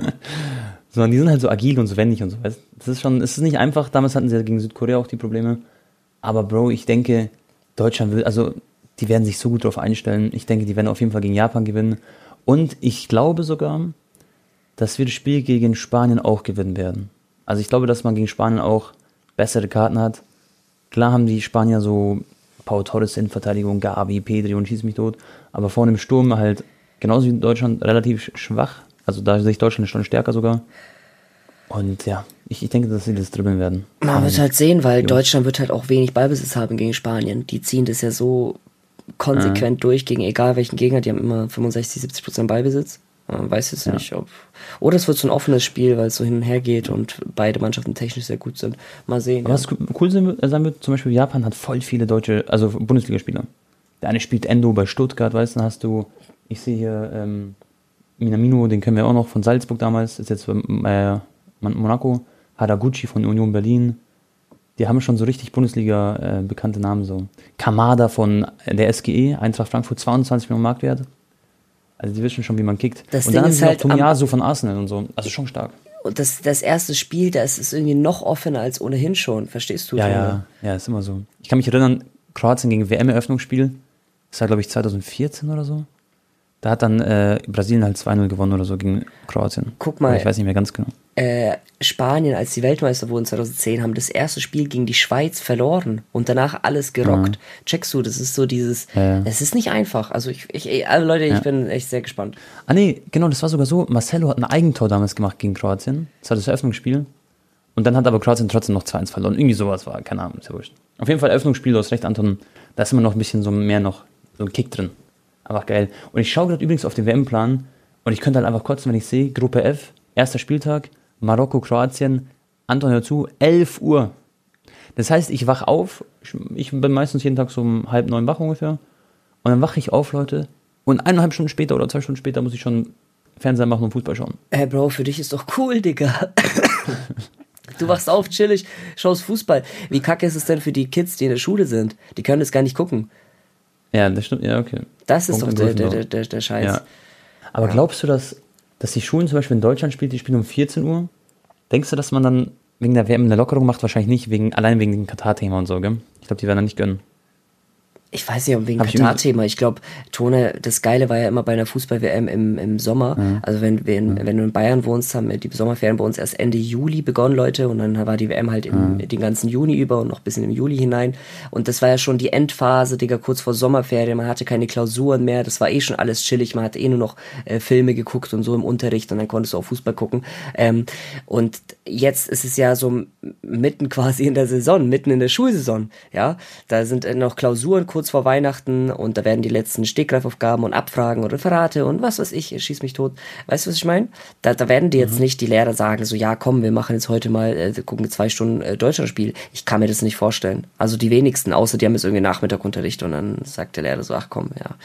Sondern die sind halt so agil und so wendig und so. Weißt? Das ist schon, es ist nicht einfach. Damals hatten sie ja gegen Südkorea auch die Probleme. Aber Bro, ich denke, Deutschland will, also die werden sich so gut darauf einstellen. Ich denke, die werden auf jeden Fall gegen Japan gewinnen. Und ich glaube sogar, dass wir das Spiel gegen Spanien auch gewinnen werden. Also ich glaube, dass man gegen Spanien auch bessere Karten hat. Klar haben die Spanier so Pau Torres in Verteidigung, Gavi, Pedri und schieß mich tot. Aber vorne im Sturm halt genauso wie in Deutschland relativ schwach. Also da sehe ich Deutschland schon stärker sogar. Und ja, ich, ich denke, dass sie das dribbeln werden. Man wird halt sehen, weil Deutschland wird halt auch wenig Ballbesitz haben gegen Spanien. Die ziehen das ja so konsequent ja. durch gegen egal welchen Gegner. Die haben immer 65, 70 Prozent Ballbesitz. Man weiß jetzt ja. nicht, ob. Oder es wird so ein offenes Spiel, weil es so hin und her geht und beide Mannschaften technisch sehr gut sind. Mal sehen. Ja. was cool sein wird, zum Beispiel Japan hat voll viele deutsche, also Bundesligaspieler. Der eine spielt Endo bei Stuttgart, weißt du, dann hast du, ich sehe hier ähm, Minamino, den kennen wir auch noch von Salzburg damals, ist jetzt bei äh, Monaco. Haraguchi von Union Berlin. Die haben schon so richtig Bundesliga äh, bekannte Namen so. Kamada von der SGE, Eintracht Frankfurt, 22 Millionen Marktwert. Also die wissen schon, wie man kickt. Das und Ding dann ist halt noch Tomiyasu von Arsenal und so. Also schon stark. das, das erste Spiel, da ist es irgendwie noch offener als ohnehin schon. Verstehst du? Ja, ja, ja, ist immer so. Ich kann mich erinnern, Kroatien gegen WM-Eröffnungsspiel. Das war, glaube ich, 2014 oder so. Da hat dann äh, Brasilien halt 2-0 gewonnen oder so gegen Kroatien. Guck mal. Aber ich weiß nicht mehr ganz genau. Äh, Spanien, als die Weltmeister wurden 2010, haben das erste Spiel gegen die Schweiz verloren und danach alles gerockt. Ja. Checkst du, das ist so dieses, es ja. ist nicht einfach. Also ich, ich also Leute, ich ja. bin echt sehr gespannt. Ah nee, genau, das war sogar so, Marcelo hat ein Eigentor damals gemacht gegen Kroatien. Das war das Eröffnungsspiel. Und dann hat aber Kroatien trotzdem noch 2-1 verloren. Irgendwie sowas war, keine Ahnung, ja wurscht. Auf jeden Fall Eröffnungsspiel, du hast recht, Anton, da ist immer noch ein bisschen so mehr noch, so ein Kick drin. Einfach geil. Und ich schaue gerade übrigens auf den WM-Plan und ich könnte halt einfach kurz, wenn ich sehe, Gruppe F, erster Spieltag, Marokko, Kroatien, Anton hör zu, 11 Uhr. Das heißt, ich wach auf, ich bin meistens jeden Tag so um halb neun wach ungefähr. Und dann wache ich auf, Leute, und eineinhalb Stunden später oder zwei Stunden später muss ich schon Fernseher machen und Fußball schauen. Ey, Bro, für dich ist doch cool, Digga. Du wachst auf, chillig, schaust Fußball. Wie kacke ist es denn für die Kids, die in der Schule sind? Die können das gar nicht gucken. Ja, das stimmt, ja, okay. Das ist Punkt doch der, der, der, der, Scheiß. Ja. Aber ja. glaubst du, dass, dass die Schulen zum Beispiel in Deutschland spielen, die spielen um 14 Uhr? Denkst du, dass man dann wegen der WM eine Lockerung macht? Wahrscheinlich nicht, wegen, allein wegen dem Katar-Thema und so, gell? Ich glaube, die werden dann nicht gönnen ich weiß nicht, wegen Katar-Thema. Ich glaube, Tone, das Geile war ja immer bei einer Fußball-WM im, im Sommer. Mhm. Also wenn, wenn, mhm. wenn du in Bayern wohnst, haben die Sommerferien bei uns erst Ende Juli begonnen, Leute. Und dann war die WM halt im, mhm. den ganzen Juni über und noch bis in den Juli hinein. Und das war ja schon die Endphase, Digga, kurz vor Sommerferien. Man hatte keine Klausuren mehr. Das war eh schon alles chillig. Man hat eh nur noch äh, Filme geguckt und so im Unterricht. Und dann konntest du auch Fußball gucken. Ähm, und jetzt ist es ja so mitten quasi in der Saison, mitten in der Schulsaison. Ja, da sind äh, noch Klausuren kurz kurz vor Weihnachten und da werden die letzten Stegreifaufgaben und Abfragen und Referate und was weiß ich, schieß mich tot. Weißt du, was ich meine? Da, da werden die jetzt mhm. nicht die Lehrer sagen, so, ja, komm, wir machen jetzt heute mal, äh, wir gucken zwei Stunden äh, Deutschlandspiel. Ich kann mir das nicht vorstellen. Also die wenigsten, außer die haben jetzt irgendwie Nachmittagunterricht und dann sagt der Lehrer so, ach komm, ja.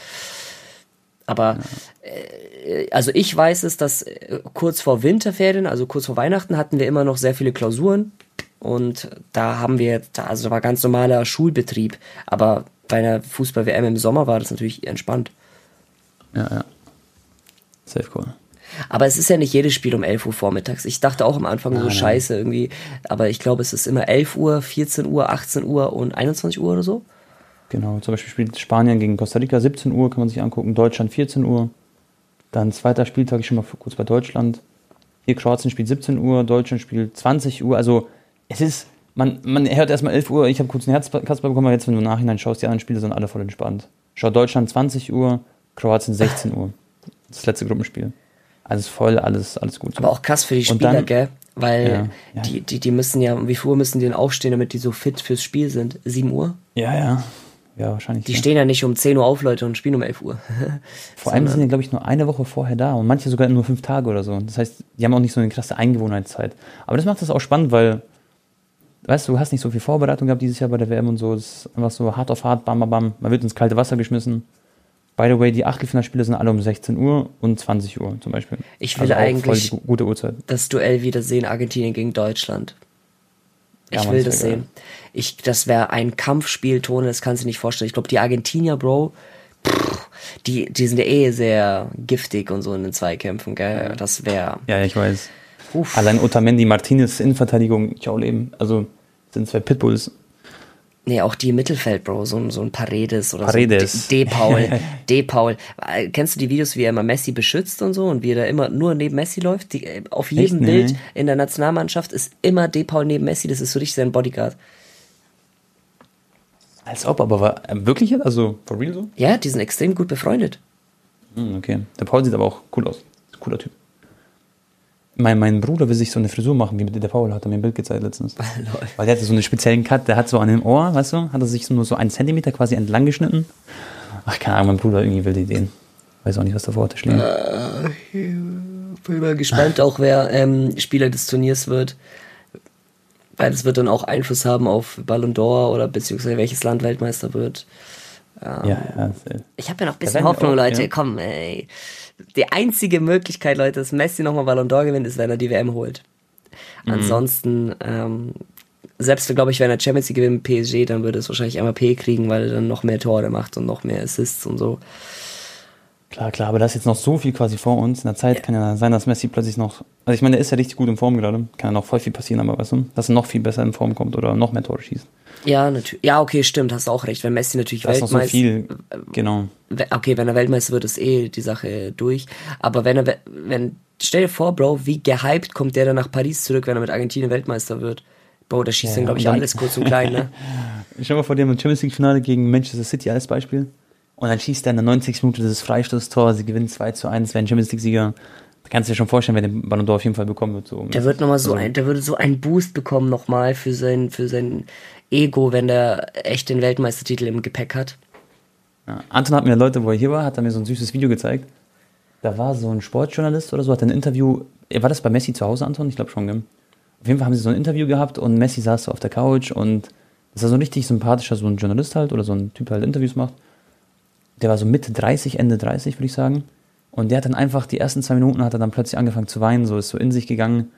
Aber äh, also ich weiß es, dass äh, kurz vor Winterferien, also kurz vor Weihnachten, hatten wir immer noch sehr viele Klausuren. Und da haben wir, also da war ganz normaler Schulbetrieb. Aber bei einer Fußball-WM im Sommer war das natürlich entspannt. Ja, ja. Safe cool. Aber es ist ja nicht jedes Spiel um 11 Uhr vormittags. Ich dachte auch am Anfang nein, so scheiße irgendwie. Aber ich glaube, es ist immer 11 Uhr, 14 Uhr, 18 Uhr und 21 Uhr oder so. Genau, zum Beispiel spielt Spanien gegen Costa Rica 17 Uhr, kann man sich angucken. Deutschland 14 Uhr. Dann zweiter Spieltag, ich schon mal kurz bei Deutschland. Hier Kroatien spielt 17 Uhr, Deutschland spielt 20 Uhr. Also es ist man, man hört erstmal 11 Uhr, ich habe kurz einen Herzkasper bekommen, aber jetzt, wenn du nachhinein schaust, die anderen Spiele sind alle voll entspannt. Schau Deutschland 20 Uhr, Kroatien 16 Uhr. Das letzte Gruppenspiel. Alles voll, alles, alles gut. Aber auch krass für die Spieler, dann, gell? Weil ja, ja. Die, die, die müssen ja, wie viel Uhr müssen die denn aufstehen, damit die so fit fürs Spiel sind? 7 Uhr? Ja, ja. Ja, wahrscheinlich. Die ja. stehen ja nicht um 10 Uhr auf, Leute, und spielen um 11 Uhr. Vor allem sind die, glaube ich, nur eine Woche vorher da und manche sogar nur fünf Tage oder so. Das heißt, die haben auch nicht so eine krasse Eingewohnheitszeit. Aber das macht das auch spannend, weil weißt du, du hast nicht so viel Vorbereitung gehabt dieses Jahr bei der WM und so. Es ist einfach so hart auf hart, bam, bam, bam. Man wird ins kalte Wasser geschmissen. By the way, die Achtelfinalspiele sind alle um 16 Uhr und 20 Uhr zum Beispiel. Ich will also eigentlich gute Uhrzeit. das Duell wieder sehen, Argentinien gegen Deutschland. Ich ja, will das sehen. Ich, das wäre ein Kampfspiel, Tone, das kannst du dir nicht vorstellen. Ich glaube, die Argentinier, Bro, pff, die, die sind ja eh sehr giftig und so in den Zweikämpfen, gell? Das wäre. Ja, ich weiß. Uff. Allein Otamendi, Martinez, Innenverteidigung, ciao Leben. Also sind zwei Pitbulls. Nee, auch die im Mittelfeld, Bro, so, so ein Paredes oder Paredes. so. D-Paul. D-Paul. Äh, kennst du die Videos, wie er immer Messi beschützt und so und wie er da immer nur neben Messi läuft? Die, äh, auf jedem Echt? Bild nee. in der Nationalmannschaft ist immer D-Paul neben Messi, das ist so richtig sein Bodyguard. Als ob, aber war wirklich? Also, for real so? Ja, die sind extrem gut befreundet. Hm, okay. Der Paul sieht aber auch cool aus. Cooler Typ. Mein, mein Bruder will sich so eine Frisur machen, wie mit der Paul, hat er mir ein Bild gezeigt letztens. Weil der hatte so einen speziellen Cut, der hat so an dem Ohr, weißt du, hat er sich nur so einen Zentimeter quasi entlang geschnitten. Ach, keine Ahnung, mein Bruder irgendwie will die Ideen. Weiß auch nicht, was da vor Ort steht. Äh, bin mal gespannt auch, wer ähm, Spieler des Turniers wird. Weil das wird dann auch Einfluss haben auf Ballon d'Or oder beziehungsweise welches Land Weltmeister wird. Ähm, ja, ja. Ich habe ja noch ein bisschen Hoffnung, auch, Leute. Ja. Komm, ey die einzige Möglichkeit, Leute, dass Messi nochmal Ballon d'Or gewinnt, ist, wenn er die WM holt. Mhm. Ansonsten, ähm, selbst glaube ich, wenn er Champions League gewinnt mit PSG, dann würde es wahrscheinlich MAP kriegen, weil er dann noch mehr Tore macht und noch mehr Assists und so. Klar, klar, aber da ist jetzt noch so viel quasi vor uns. In der Zeit ja. kann ja sein, dass Messi plötzlich noch. Also ich meine, der ist ja richtig gut in Form gerade. Kann ja noch voll viel passieren, aber weißt du, dass er noch viel besser in Form kommt oder noch mehr Tore schießt. Ja, natürlich. Ja, okay, stimmt, hast du auch recht. Wenn Messi natürlich das Weltmeister. Ist noch so viel, genau. Okay, wenn er Weltmeister wird, ist eh die Sache durch. Aber wenn er, wenn, stell dir vor, Bro, wie gehypt kommt der dann nach Paris zurück, wenn er mit Argentinien Weltmeister wird? Bro, da schießt ja, dann, glaube ich, alles kurz und klein, ne? Ich schau mal vor dir im Champions League Finale gegen Manchester City als Beispiel. Und dann schießt er in der 90. Minute das Freistoßtor, sie gewinnen 2 zu 1, werden Champions League-Sieger. Da kannst du dir schon vorstellen, wer den Ballon d'Or auf jeden Fall bekommen wird. So. Der wird nochmal so also ein, der würde so einen Boost bekommen nochmal für sein, für sein Ego, wenn der echt den Weltmeistertitel im Gepäck hat. Ja, Anton hat mir Leute, wo er hier war, hat er mir so ein süßes Video gezeigt. Da war so ein Sportjournalist oder so, hat ein Interview, war das bei Messi zu Hause, Anton? Ich glaube schon, gell? Auf jeden Fall haben sie so ein Interview gehabt und Messi saß so auf der Couch und das war so ein richtig sympathischer, so ein Journalist halt oder so ein Typ, der halt Interviews macht der war so Mitte 30, Ende 30, würde ich sagen. Und der hat dann einfach die ersten zwei Minuten hat er dann plötzlich angefangen zu weinen, so ist so in sich gegangen.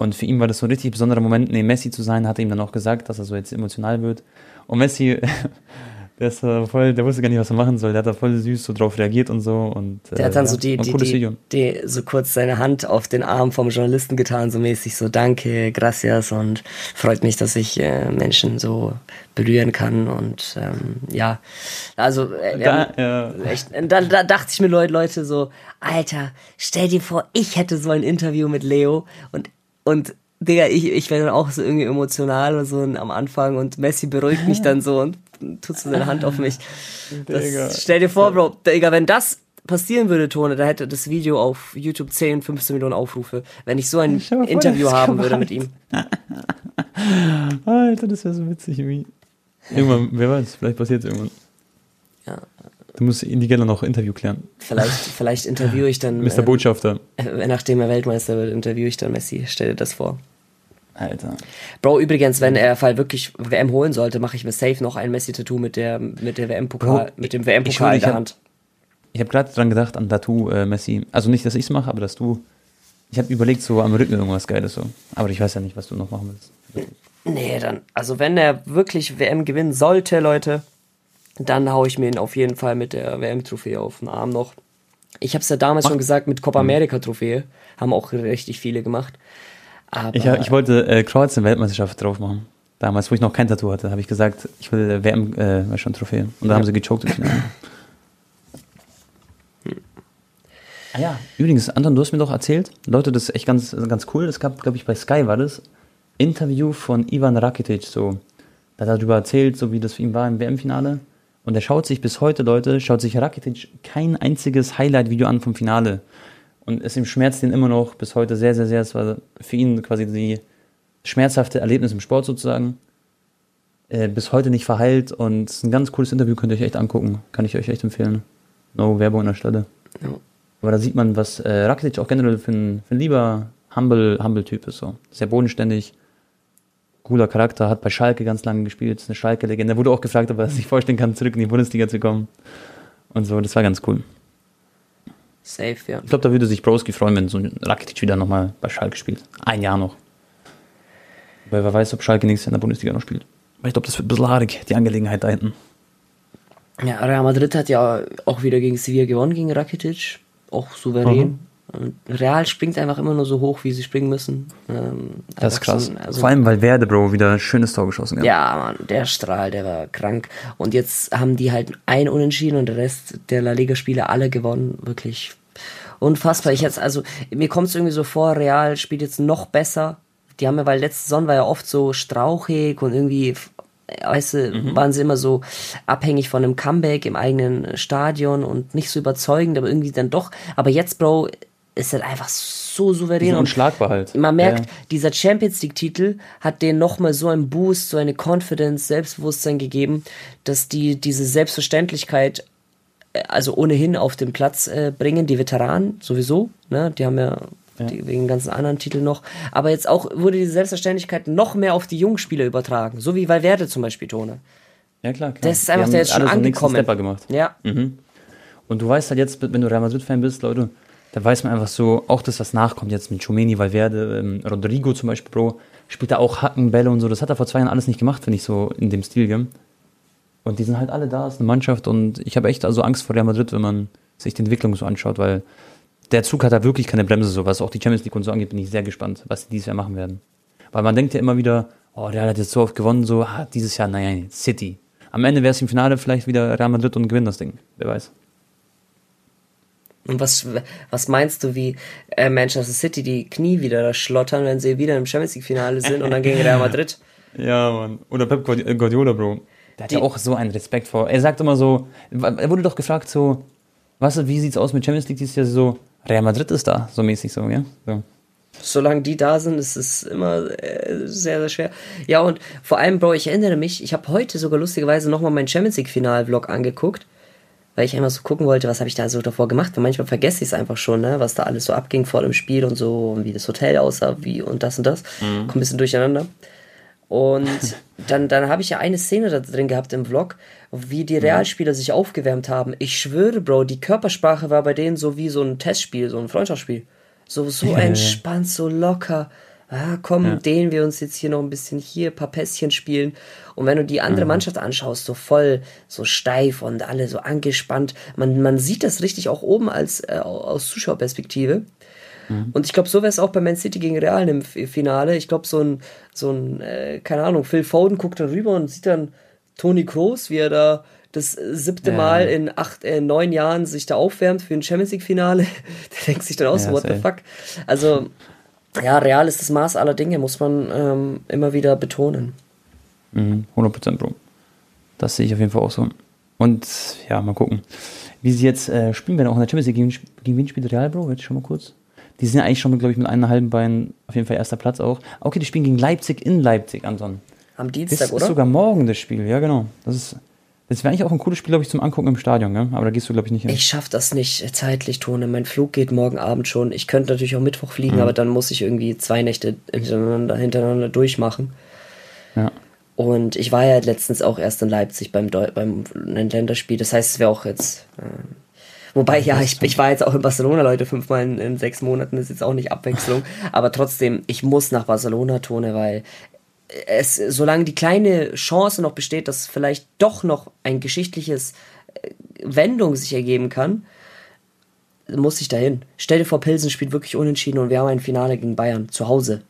Und für ihn war das so ein richtig besonderer Moment, neben Messi zu sein, hat er ihm dann auch gesagt, dass er so jetzt emotional wird. Und Messi der ist äh, voll, der wusste gar nicht, was er machen soll. Der hat da voll süß so drauf reagiert und so. Und, äh, der hat dann ja, so die, die, die, die, so kurz seine Hand auf den Arm vom Journalisten getan, so mäßig so Danke, gracias und freut mich, dass ich äh, Menschen so berühren kann und ähm, ja, also äh, da, ja. echt, da, da dachte ich mir Leute, Leute so, Alter, stell dir vor, ich hätte so ein Interview mit Leo und und Digga, ich, ich werde dann auch so irgendwie emotional oder so am Anfang und Messi beruhigt mich dann so und tut so seine Hand auf mich. Das, stell dir vor, Bro, Digga, wenn das passieren würde, Tone, da hätte das Video auf YouTube 10, 15 Millionen Aufrufe, wenn ich so ein Interview vor, haben würde mit ihm. Alter, das wäre so witzig wie. Irgendwann, wer weiß, vielleicht passiert es irgendwann. Ja. Du musst Indigella noch Interview klären. Vielleicht, vielleicht interviewe ich dann. Mr. Botschafter. Äh, nachdem er Weltmeister wird, interviewe ich dann Messi. Stell dir das vor. Alter. Bro, übrigens, wenn er Fall wirklich WM holen sollte, mache ich mir safe noch ein Messi-Tattoo mit der, mit der WM-Pokal, mit dem WM-Pokal in der Hand. Ich habe gerade dran gedacht an Tattoo äh, Messi. Also nicht, dass ich es mache, aber dass du. Ich habe überlegt, so am Rücken irgendwas Geiles so. Aber ich weiß ja nicht, was du noch machen willst. Nee, dann, also wenn er wirklich WM gewinnen sollte, Leute, dann haue ich mir ihn auf jeden Fall mit der WM-Trophäe auf den Arm noch. Ich habe es ja damals Ach. schon gesagt mit Copa hm. America-Trophäe. Haben auch richtig viele gemacht. Aber ich, ich wollte äh, Kroatien-Weltmeisterschaft drauf machen. Damals, wo ich noch kein Tattoo hatte, habe ich gesagt, ich will WM, äh, schon Trophäe. Und dann ja. haben sie gechoked. Ah ja, übrigens, Anton, du hast mir doch erzählt, Leute, das ist echt ganz, ganz cool. Es gab, glaube ich, bei Sky war das, Interview von Ivan Rakitic, so. Da hat er darüber erzählt, so wie das für ihn war im WM-Finale. Und er schaut sich bis heute, Leute, schaut sich Rakitic kein einziges Highlight-Video an vom Finale und es ihm schmerzt ihn immer noch bis heute sehr, sehr, sehr. Es war für ihn quasi die schmerzhafte Erlebnis im Sport sozusagen. Äh, bis heute nicht verheilt und es ist ein ganz cooles Interview, könnt ihr euch echt angucken. Kann ich euch echt empfehlen. No Werbung an der Stelle. Ja. Aber da sieht man, was äh, Rakitic auch generell für ein, für ein lieber, humble, humble Typ ist. So. Sehr bodenständig, cooler Charakter, hat bei Schalke ganz lange gespielt, ist eine Schalke-Legende. Wurde auch gefragt, ob er sich vorstellen kann, zurück in die Bundesliga zu kommen. Und so, das war ganz cool. Safe, ja. Ich glaube, da würde sich Broski freuen, wenn so ein Rakitic wieder nochmal bei Schalke spielt. Ein Jahr noch. Weil wer weiß, ob Schalke nächstes Jahr in der Bundesliga noch spielt. Aber ich glaube, das wird ein bisschen haarig, die Angelegenheit da hinten. Ja, Real Madrid hat ja auch wieder gegen Sevilla gewonnen, gegen Rakitic. Auch souverän. Mhm. Real springt einfach immer nur so hoch, wie sie springen müssen. Ähm, das ist krass. So, also, Vor allem, weil Werde, Bro, wieder ein schönes Tor geschossen hat. Ja, Mann, der Strahl, der war krank. Und jetzt haben die halt ein Unentschieden und der Rest der La Liga-Spiele alle gewonnen. Wirklich unfassbar. Ich jetzt, also, mir kommt es irgendwie so vor, Real spielt jetzt noch besser. Die haben ja, weil letzte Saison war ja oft so strauchig und irgendwie weißt du, mhm. waren sie immer so abhängig von einem Comeback im eigenen Stadion und nicht so überzeugend, aber irgendwie dann doch. Aber jetzt, Bro, ist halt einfach so souverän. Und unschlagbar halt. Man merkt, ja. dieser Champions League-Titel hat denen nochmal so einen Boost, so eine Confidence, Selbstbewusstsein gegeben, dass die diese Selbstverständlichkeit äh, also ohnehin auf den Platz äh, bringen, die Veteranen sowieso, ne, die haben ja, ja. Die, wegen ganzen anderen Titeln noch, aber jetzt auch wurde diese Selbstverständlichkeit noch mehr auf die jungen Spieler übertragen, so wie Valverde zum Beispiel, Tone. Ja, klar, klar. Das ist einfach, der ist schon angekommen. So gemacht. Ja. Mhm. Und du weißt halt jetzt, wenn du Real Madrid-Fan bist, Leute, da weiß man einfach so, auch das, was nachkommt jetzt mit Chomeni, Valverde, ähm, Rodrigo zum Beispiel, Bro, spielt da auch Hacken, Bälle und so. Das hat er vor zwei Jahren alles nicht gemacht, finde ich, so in dem Stil, gell? Und die sind halt alle da, ist eine Mannschaft und ich habe echt also Angst vor Real Madrid, wenn man sich die Entwicklung so anschaut, weil der Zug hat da wirklich keine Bremse, so was auch die Champions League und so angeht, bin ich sehr gespannt, was die dieses Jahr machen werden. Weil man denkt ja immer wieder, oh, der hat jetzt so oft gewonnen, so, ah, dieses Jahr, naja, City. Am Ende wäre es im Finale vielleicht wieder Real Madrid und gewinnt das Ding. Wer weiß. Und was, was meinst du, wie äh, Manchester City die Knie wieder schlottern, wenn sie wieder im Champions League-Finale sind und dann gegen Real Madrid? Ja, Mann. Oder Pep Guardiola, Bro. Der hat die, ja auch so einen Respekt vor. Er sagt immer so, er wurde doch gefragt, so, was, wie sieht's aus mit Champions League dieses Jahr? So, Real Madrid ist da, so mäßig so, ja. So. Solange die da sind, ist es immer äh, sehr, sehr schwer. Ja, und vor allem, Bro, ich erinnere mich, ich habe heute sogar lustigerweise nochmal meinen Champions League-Final-Vlog angeguckt weil ich einfach so gucken wollte, was habe ich da so davor gemacht. Und manchmal vergesse ich es einfach schon, ne? was da alles so abging vor dem Spiel und so, und wie das Hotel aussah, wie und das und das. Mhm. Kommt ein bisschen durcheinander. Und dann, dann habe ich ja eine Szene da drin gehabt im Vlog, wie die Realspieler sich aufgewärmt haben. Ich schwöre, Bro, die Körpersprache war bei denen so wie so ein Testspiel, so ein Freundschaftsspiel. So, so entspannt, so locker ah, komm, ja. dehnen wir uns jetzt hier noch ein bisschen hier, ein paar Pässchen spielen. Und wenn du die andere mhm. Mannschaft anschaust, so voll, so steif und alle so angespannt, man, man sieht das richtig auch oben als äh, aus Zuschauerperspektive. Mhm. Und ich glaube, so wäre es auch bei Man City gegen Real im Finale. Ich glaube, so ein, so ein, äh, keine Ahnung, Phil Foden guckt dann rüber und sieht dann Toni Kroos, wie er da das siebte ja. Mal in acht, äh, neun Jahren sich da aufwärmt für ein Champions League Finale. Der denkt sich dann aus, ja, what the fuck. Also, ja, real ist das Maß aller Dinge, muss man ähm, immer wieder betonen. Mhm, 100% Bro. Das sehe ich auf jeden Fall auch so. Und ja, mal gucken, wie sie jetzt äh, spielen werden, auch in der Champions League. Gegen, gegen wen spielt Real, Bro? Jetzt schon mal kurz. Die sind ja eigentlich schon, glaube ich, mit einem halben Bein auf jeden Fall erster Platz auch. Okay, die spielen gegen Leipzig in Leipzig, Anton. Am Dienstag, das oder? Das ist sogar morgen das Spiel, ja, genau. Das ist das wäre eigentlich auch ein cooles Spiel, glaube ich, zum Angucken im Stadion, gell? aber da gehst du, glaube ich, nicht hin. Ich schaffe das nicht zeitlich, Tone. Mein Flug geht morgen Abend schon. Ich könnte natürlich auch Mittwoch fliegen, mhm. aber dann muss ich irgendwie zwei Nächte hintereinander, hintereinander durchmachen. Ja. Und ich war ja letztens auch erst in Leipzig beim, Deu beim Länderspiel. Das heißt, es wäre auch jetzt. Äh, wobei, ja, ich, ich war jetzt auch in Barcelona, Leute, fünfmal in, in sechs Monaten ist jetzt auch nicht Abwechslung. aber trotzdem, ich muss nach Barcelona, Tone, weil es, solange die kleine Chance noch besteht, dass vielleicht doch noch ein geschichtliches äh, Wendung sich ergeben kann, muss ich dahin. Stell dir vor, Pilsen spielt wirklich unentschieden und wir haben ein Finale gegen Bayern zu Hause.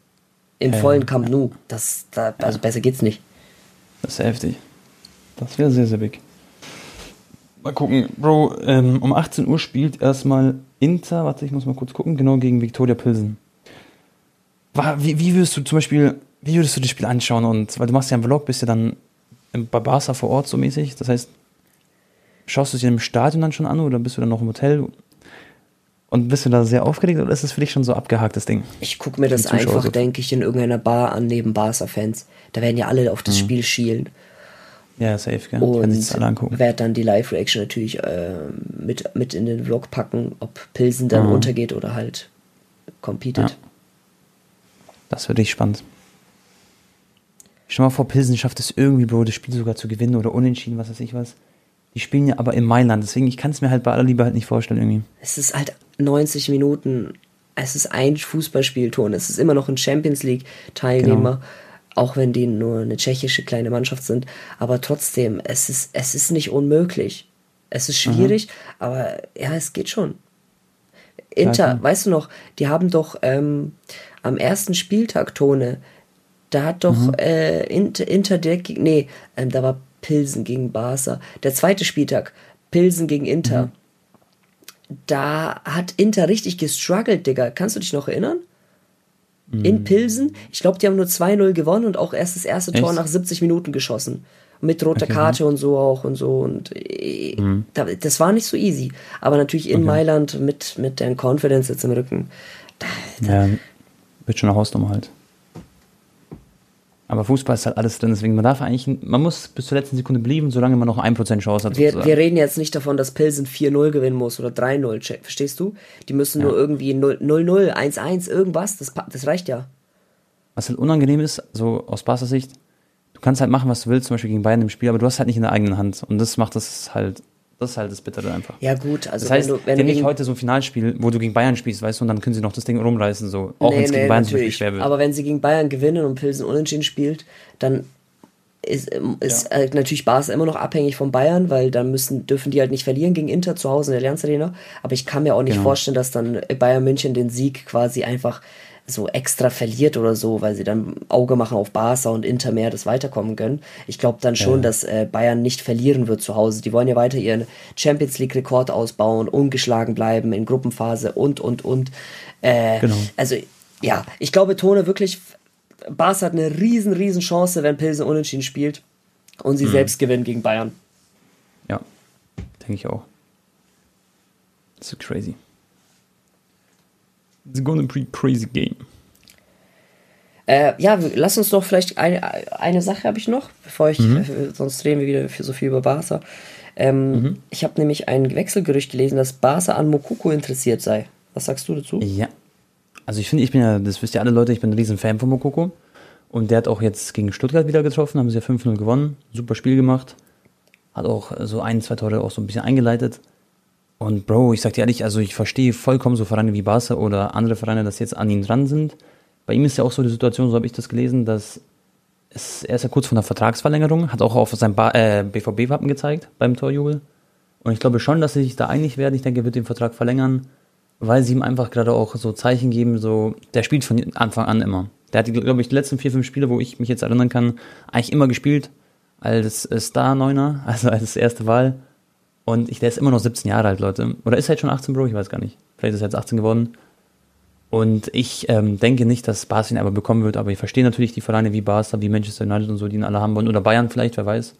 Im ähm, vollen Camp Nou. Das, da, also ja. besser geht's nicht. Das ist heftig. Das wäre sehr, sehr big. Mal gucken, Bro, ähm, um 18 Uhr spielt erstmal Inter, warte, ich muss mal kurz gucken, genau gegen Viktoria Pilsen. Wie, wie würdest du zum Beispiel wie würdest du das Spiel anschauen? Und weil du machst ja einen Vlog, bist ja dann bei Barca vor Ort so mäßig. Das heißt, schaust du es dir im Stadion dann schon an oder bist du dann noch im Hotel? Und bist du da sehr aufgeregt oder ist das für dich schon so abgehakt, das Ding? Ich gucke mir das einfach, so. denke ich, in irgendeiner Bar an, neben Barca-Fans. Da werden ja alle auf das mhm. Spiel schielen. Ja, safe, gell? Und werde dann die Live-Reaction natürlich äh, mit, mit in den Vlog packen, ob Pilsen dann mhm. untergeht oder halt competed. Ja. Das wird dich spannend. Stell mal vor, Pilsen schafft es irgendwie, Bro, das Spiel sogar zu gewinnen oder unentschieden, was weiß ich was. Die spielen ja aber in Mailand, deswegen ich kann es mir halt bei aller Liebe halt nicht vorstellen irgendwie. Es ist halt 90 Minuten, es ist ein Fußballspielton, es ist immer noch ein Champions League Teilnehmer, genau. auch wenn die nur eine tschechische kleine Mannschaft sind, aber trotzdem, es ist es ist nicht unmöglich. Es ist schwierig, mhm. aber ja, es geht schon. Inter, ja, weißt du noch, die haben doch ähm, am ersten Spieltag Tone da hat doch mhm. äh, Inter, direkt nee, ähm, da war Pilsen gegen Barca. Der zweite Spieltag, Pilsen gegen Inter. Mhm. Da hat Inter richtig gestruggelt, Digga. Kannst du dich noch erinnern? Mhm. In Pilsen. Ich glaube, die haben nur 2-0 gewonnen und auch erst das erste Echt? Tor nach 70 Minuten geschossen. Mit roter okay. Karte und so auch und so. Und äh, mhm. das war nicht so easy. Aber natürlich in okay. Mailand mit, mit deren Confidence jetzt im Rücken. Da, da ja, wird schon eine Hausnummer halt. Aber Fußball ist halt alles drin, deswegen man darf eigentlich, man muss bis zur letzten Sekunde blieben, solange man noch 1% Chance hat. Wir, wir, reden jetzt nicht davon, dass Pilsen 4-0 gewinnen muss oder 3-0, verstehst du? Die müssen ja. nur irgendwie 0-0, 1-1, irgendwas, das, das reicht ja. Was halt unangenehm ist, so aus Barca Sicht, du kannst halt machen, was du willst, zum Beispiel gegen Bayern im Spiel, aber du hast halt nicht in der eigenen Hand. Und das macht das halt das ist halt das Bittere einfach. Ja, gut, also das heißt, wenn du, wenn nicht heute so ein Finalspiel, wo du gegen Bayern spielst, weißt du, und dann können sie noch das Ding rumreißen, so. Auch nee, wenn es nee, gegen Bayern natürlich schwer wird. Aber wenn sie gegen Bayern gewinnen und Pilsen unentschieden spielt, dann ist, ähm, ist ja. äh, natürlich Barca immer noch abhängig von Bayern, weil dann müssen, dürfen die halt nicht verlieren gegen Inter zu Hause in der Allianz Arena. Aber ich kann mir auch nicht genau. vorstellen, dass dann Bayern München den Sieg quasi einfach so extra verliert oder so, weil sie dann Auge machen auf Barca und Inter mehr das weiterkommen können. Ich glaube dann schon, ja. dass äh, Bayern nicht verlieren wird zu Hause. Die wollen ja weiter ihren Champions League Rekord ausbauen, ungeschlagen bleiben in Gruppenphase und und und. Äh, genau. Also ja, ich glaube, Tone wirklich, Barca hat eine riesen, riesen Chance, wenn Pilsen unentschieden spielt und sie mhm. selbst gewinnen gegen Bayern. Ja, denke ich auch. Das ist crazy. It's gonna be crazy game. Äh, ja, lass uns doch vielleicht eine, eine Sache habe ich noch, bevor ich, mhm. äh, sonst reden wir wieder für so viel über Barca. Ähm, mhm. Ich habe nämlich ein Wechselgerücht gelesen, dass Barca an Mokoko interessiert sei. Was sagst du dazu? Ja. Also ich finde, ich bin ja, das wisst ihr alle Leute, ich bin ein riesen Fan von Mokoko. Und der hat auch jetzt gegen Stuttgart wieder getroffen, haben sie ja 5-0 gewonnen, super Spiel gemacht. Hat auch so ein, zwei Tore auch so ein bisschen eingeleitet. Und Bro, ich sag dir ehrlich, also ich verstehe vollkommen so Vereine wie Barca oder andere Vereine, dass jetzt an ihn dran sind. Bei ihm ist ja auch so die Situation, so habe ich das gelesen, dass es, er ist ja kurz vor einer Vertragsverlängerung, hat auch auf sein äh, BVB-Wappen gezeigt beim Torjubel. Und ich glaube schon, dass sie sich da einig werden. Ich denke, er wird den Vertrag verlängern, weil sie ihm einfach gerade auch so Zeichen geben, so, der spielt von Anfang an immer. Der hat, glaube ich, die letzten vier, fünf Spiele, wo ich mich jetzt erinnern kann, eigentlich immer gespielt als Star-Neuner, also als erste Wahl. Und ich, der ist immer noch 17 Jahre alt, Leute. Oder ist er jetzt schon 18, Bro? Ich weiß gar nicht. Vielleicht ist er jetzt 18 geworden. Und ich ähm, denke nicht, dass Barca ihn aber bekommen wird, aber ich verstehe natürlich die Vereine wie Barca, wie Manchester United und so, die ihn alle haben wollen. Oder Bayern vielleicht, wer weiß.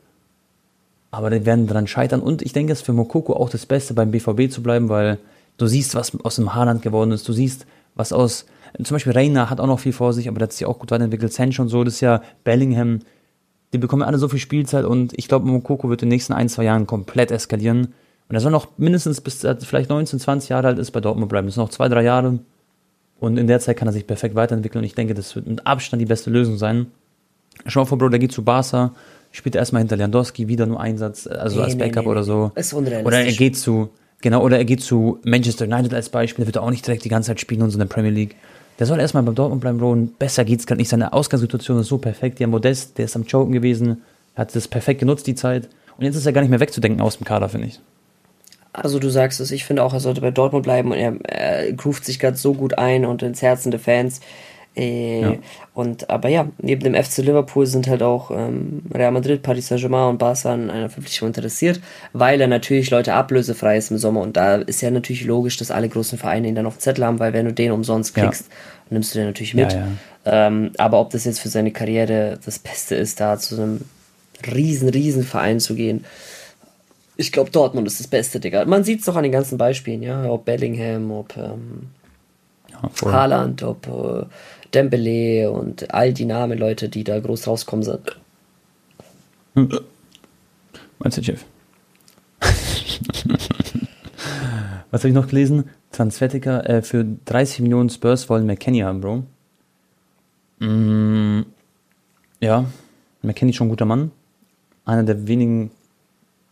Aber die werden daran scheitern. Und ich denke, es ist für Mokoko auch das Beste, beim BVB zu bleiben, weil du siehst, was aus dem Haarland geworden ist. Du siehst, was aus. Zum Beispiel Reina hat auch noch viel vor sich, aber der hat sich auch gut weiterentwickelt. Sancho und so, das ist ja Bellingham die bekommen alle so viel Spielzeit und ich glaube, Mokoko wird in den nächsten ein, zwei Jahren komplett eskalieren. Und er soll noch mindestens bis er vielleicht 19, 20 Jahre alt ist bei Dortmund bleiben. Das sind noch zwei, drei Jahre. Und in der Zeit kann er sich perfekt weiterentwickeln und ich denke, das wird mit Abstand die beste Lösung sein. Schau mal vor, Bro, der geht zu Barca, spielt erstmal hinter Lewandowski, wieder nur Einsatz, also nee, als Backup nee, nee, oder so. Ist unrealistisch. Oder er geht zu, genau, oder er geht zu Manchester United als Beispiel, der wird auch nicht direkt die ganze Zeit spielen und so in der Premier League. Der soll erstmal beim Dortmund bleiben. Und besser geht's gerade nicht. Seine Ausgangssituation ist so perfekt. Der Modest, der ist am Choken gewesen, hat das perfekt genutzt, die Zeit. Und jetzt ist er gar nicht mehr wegzudenken aus dem Kader, finde ich. Also du sagst es, ich finde auch, er sollte bei Dortmund bleiben und er, er groovt sich gerade so gut ein und ins Herzen der Fans. Äh, ja. Und aber ja, neben dem FC Liverpool sind halt auch ähm, Real Madrid, Paris Saint-Germain und Barca an einer Verpflichtung interessiert, weil er natürlich Leute ablösefrei ist im Sommer und da ist ja natürlich logisch, dass alle großen Vereine ihn dann auf dem Zettel haben, weil wenn du den umsonst kriegst, ja. nimmst du den natürlich mit. Ja, ähm, aber ob das jetzt für seine Karriere das Beste ist, da zu einem riesen, riesen Verein zu gehen, ich glaube, Dortmund ist das Beste, Digga. Man sieht es doch an den ganzen Beispielen, ja, ob Bellingham, ob ähm, Haaland, ob äh, Dembele und all die Namen, Leute, die da groß rauskommen sind. Hm. Meinst du, Chef? Was habe ich noch gelesen? Transfertiker äh, für 30 Millionen Spurs wollen McKenny haben, Bro. Mm, ja, McKenny ist schon ein guter Mann. Einer der wenigen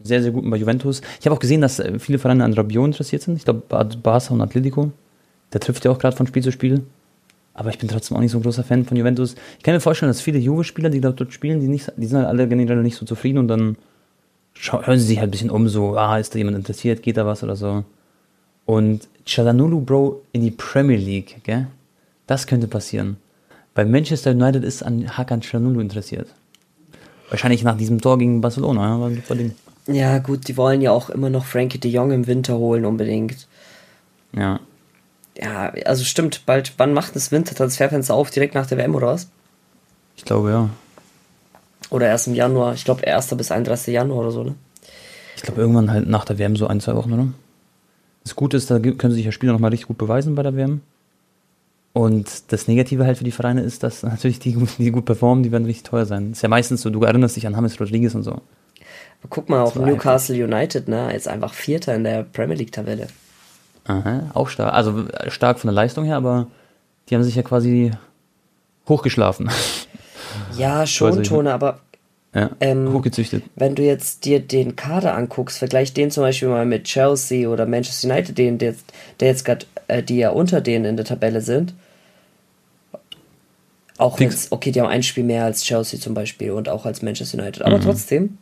sehr, sehr guten bei Juventus. Ich habe auch gesehen, dass äh, viele Vereine an Rabiot interessiert sind. Ich glaube, Barca und Atletico. Der trifft ja auch gerade von Spiel zu Spiel. Aber ich bin trotzdem auch nicht so ein großer Fan von Juventus. Ich kann mir vorstellen, dass viele Juve-Spieler, die dort spielen, die, nicht, die sind halt alle generell nicht so zufrieden und dann hören sie sich halt ein bisschen um, so, ah, ist da jemand interessiert, geht da was oder so. Und Chalanulu, Bro, in die Premier League, gell? Das könnte passieren. Weil Manchester United ist an Hakan Chalanulu interessiert. Wahrscheinlich nach diesem Tor gegen Barcelona, ja, war ein super Ding. Ja, gut, die wollen ja auch immer noch Frankie de Jong im Winter holen, unbedingt. Ja. Ja, also stimmt, bald, wann macht das Wintertransferfenster auf? Direkt nach der WM oder was? Ich glaube, ja. Oder erst im Januar, ich glaube 1. bis 31. Januar oder so, ne? Ich glaube irgendwann halt nach der WM so ein, zwei Wochen, oder? Das Gute ist, da können sich ja Spieler nochmal richtig gut beweisen bei der WM. Und das Negative halt für die Vereine ist, dass natürlich die, die gut performen, die werden richtig teuer sein. Ist ja meistens so, du erinnerst dich an James Rodriguez und so. Aber guck mal, auch Newcastle einfach. United, ne, ist einfach Vierter in der Premier League-Tabelle. Aha, auch stark. Also stark von der Leistung her, aber die haben sich ja quasi hochgeschlafen. Ja, schon, Tone, aber ja, ähm, hochgezüchtet. Wenn du jetzt dir den Kader anguckst, vergleich den zum Beispiel mal mit Chelsea oder Manchester United, den, der, der jetzt gerade, äh, die ja unter denen in der Tabelle sind. Auch wenn okay, die haben ein Spiel mehr als Chelsea zum Beispiel und auch als Manchester United, aber mhm. trotzdem,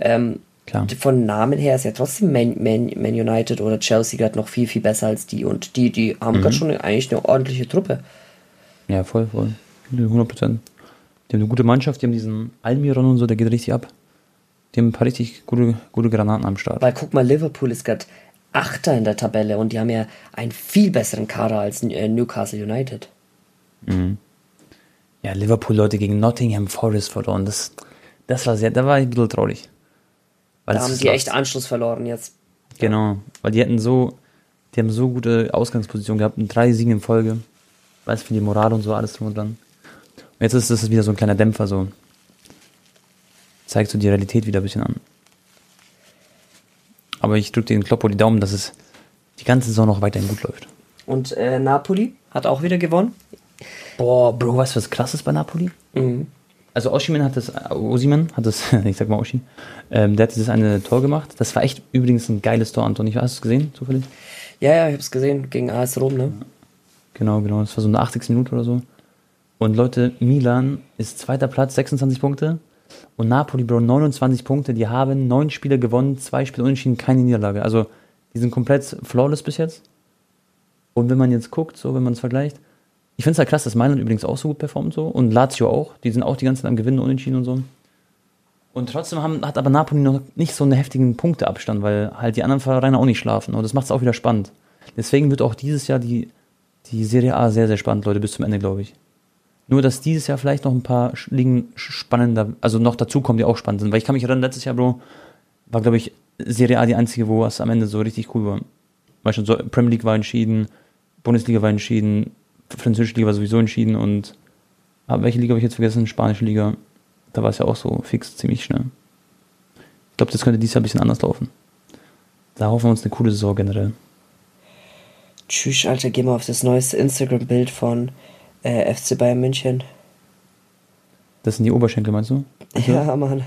ähm, Klar. von Namen her ist ja trotzdem Man, Man, Man United oder Chelsea gerade noch viel, viel besser als die und die, die haben mhm. gerade schon eigentlich eine ordentliche Truppe. Ja, voll, voll. 100 Prozent. Die haben eine gute Mannschaft, die haben diesen Almiron und so, der geht richtig ab. Die haben ein paar richtig gute, gute Granaten am Start. Weil guck mal, Liverpool ist gerade Achter in der Tabelle und die haben ja einen viel besseren Kader als äh, Newcastle United. Mhm. Ja, Liverpool, Leute, gegen Nottingham Forest verloren. Das, das war sehr, da war ich ein bisschen traurig. Weil da haben die echt Anschluss verloren jetzt. Genau, weil die hätten so, die haben so gute Ausgangspositionen gehabt und drei Siege in Folge. Weißt du, für die Moral und so, alles drum und dran. Und jetzt ist das wieder so ein kleiner Dämpfer, so. Zeigt so die Realität wieder ein bisschen an. Aber ich drücke den Kloppo die Daumen, dass es die ganze Saison noch weiterhin gut läuft. Und äh, Napoli hat auch wieder gewonnen. Boah, Bro, weißt du, was krass ist bei Napoli? Mhm. Also Oshiman hat das, Osiman hat das, ich sag mal Oshi, ähm, der hat dieses eine Tor gemacht. Das war echt übrigens ein geiles Tor, Anton. Hast du es gesehen, zufällig? Ja, ja, ich hab's gesehen, gegen AS Rom, ne? Genau, genau. Das war so eine 80. Minute oder so. Und Leute, Milan ist zweiter Platz, 26 Punkte. Und Napoli, Bro, 29 Punkte. Die haben neun Spiele gewonnen, zwei Spiele unentschieden, keine Niederlage. Also, die sind komplett flawless bis jetzt. Und wenn man jetzt guckt, so, wenn man es vergleicht, ich finde es halt krass, dass Mailand übrigens auch so gut performt so. Und Lazio auch. Die sind auch die ganze Zeit am Gewinnen, unentschieden und so. Und trotzdem haben, hat aber Napoli noch nicht so einen heftigen Punkteabstand, weil halt die anderen Vereine auch nicht schlafen. Und das macht es auch wieder spannend. Deswegen wird auch dieses Jahr die, die Serie A sehr, sehr spannend, Leute, bis zum Ende, glaube ich. Nur, dass dieses Jahr vielleicht noch ein paar Ligen spannender, also noch dazukommen, die auch spannend sind. Weil ich kann mich erinnern, letztes Jahr, Bro, war, glaube ich, Serie A die einzige, wo es am Ende so richtig cool war. Weil schon so Premier League war entschieden, Bundesliga war entschieden, französische Liga war sowieso entschieden und aber welche Liga habe ich jetzt vergessen? Spanische Liga. Da war es ja auch so fix ziemlich schnell. Ich glaube, das könnte dieses Jahr ein bisschen anders laufen. Da hoffen wir uns eine coole Saison generell. Tschüss, Alter, geh mal auf das neueste Instagram-Bild von äh, FC Bayern München. Das sind die Oberschenkel, meinst du? Also, ja, Mann.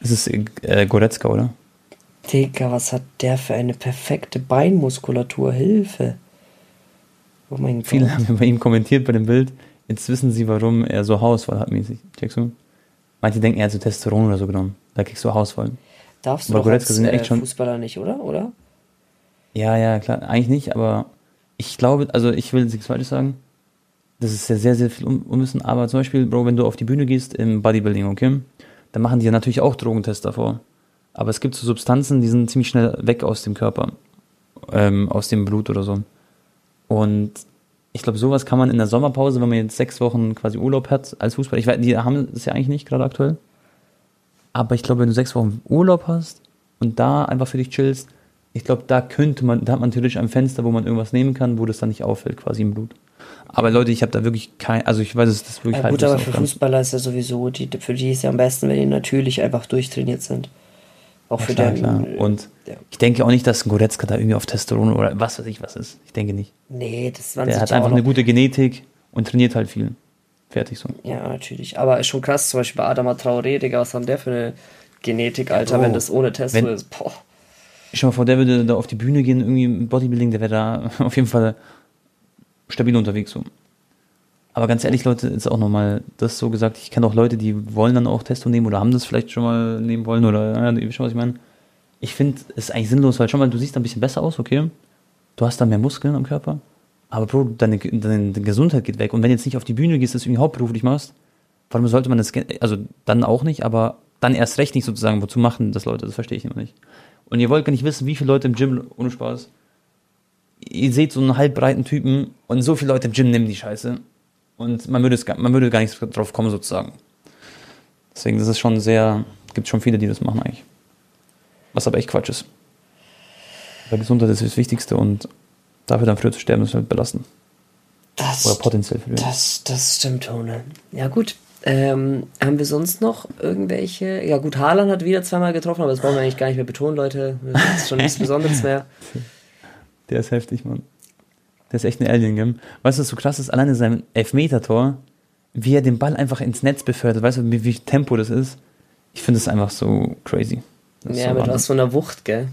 Das ist äh, Goretzka, oder? Digga, was hat der für eine perfekte Beinmuskulatur? Hilfe. Oh mein Gott. Viele haben bei ihm kommentiert bei dem Bild. Jetzt wissen sie, warum er so Haarausfall hat mäßig. Checkst du? Manche denken, er hat so Testosteron oder so genommen. Da kriegst du Haarausfall. Darfst du aber doch als, sind echt äh, schon Fußballer nicht, oder? Oder? Ja, ja, klar. Eigentlich nicht, aber ich glaube, also ich will nichts Falsches sagen. Das ist ja sehr, sehr viel Unwissen. Aber zum Beispiel, Bro, wenn du auf die Bühne gehst im Bodybuilding, okay, dann machen die ja natürlich auch Drogentests davor. Aber es gibt so Substanzen, die sind ziemlich schnell weg aus dem Körper. Ähm, aus dem Blut oder so. Und ich glaube, sowas kann man in der Sommerpause, wenn man jetzt sechs Wochen quasi Urlaub hat als Fußballer, ich weiß, die haben das ja eigentlich nicht gerade aktuell. Aber ich glaube, wenn du sechs Wochen Urlaub hast und da einfach für dich chillst, ich glaube, da könnte man, da hat man natürlich ein Fenster, wo man irgendwas nehmen kann, wo das dann nicht auffällt, quasi im Blut. Aber Leute, ich habe da wirklich kein, also ich weiß, es ist wirklich ja, Gut, aber für Fußballer ist ja sowieso, die, für die ist ja am besten, wenn die natürlich einfach durchtrainiert sind. Auch ja, für klar, den, klar. Und ja. ich denke auch nicht, dass ein Goretzka da irgendwie auf Testosteron oder was weiß ich was ist. Ich denke nicht. Nee, das war Der hat einfach eine gute Genetik und trainiert halt viel. Fertig so. Ja, natürlich. Aber ist schon krass, zum Beispiel bei Adama Traoré, Digga, was haben der für eine Genetik, Alter, ja, wenn das ohne Testo wenn, ist. Boah. Ich schau mal vor, der würde da auf die Bühne gehen, irgendwie im Bodybuilding, der wäre da auf jeden Fall stabil unterwegs so. Aber ganz ehrlich, Leute, ist auch nochmal das so gesagt, ich kenne auch Leute, die wollen dann auch Testo nehmen oder haben das vielleicht schon mal nehmen wollen oder, ja, ihr wisst schon, was ich meine. Ich finde, es ist eigentlich sinnlos, weil schon mal, du siehst ein bisschen besser aus, okay? Du hast da mehr Muskeln am Körper, aber Bro, deine, deine Gesundheit geht weg. Und wenn jetzt nicht auf die Bühne gehst, das irgendwie hauptberuflich machst, warum sollte man das, also dann auch nicht, aber dann erst recht nicht sozusagen, wozu machen das Leute, das verstehe ich immer nicht. Und ihr wollt gar nicht wissen, wie viele Leute im Gym, ohne Spaß, ihr seht so einen halbbreiten Typen und so viele Leute im Gym nehmen die Scheiße. Und man würde, es, man würde gar nicht drauf kommen, sozusagen. Deswegen das ist schon sehr, gibt schon viele, die das machen eigentlich. Was aber echt Quatsch ist. Weil Gesundheit ist das Wichtigste und dafür dann früher zu sterben, ist halt belasten. Das, Oder potenziell früher. Das, das stimmt, Tone. Ja, gut. Ähm, haben wir sonst noch irgendwelche? Ja, gut, Haaland hat wieder zweimal getroffen, aber das brauchen wir eigentlich gar nicht mehr betonen, Leute. Das ist schon nichts Besonderes mehr. Der ist heftig, Mann. Der ist echt ein Alien, gell? Weißt du, was so krass ist? Alleine sein Elfmeter-Tor, wie er den Ball einfach ins Netz befördert, weißt du, wie, wie Tempo das ist? Ich finde das einfach so crazy. Das ja, so mit was von der Wucht, gell?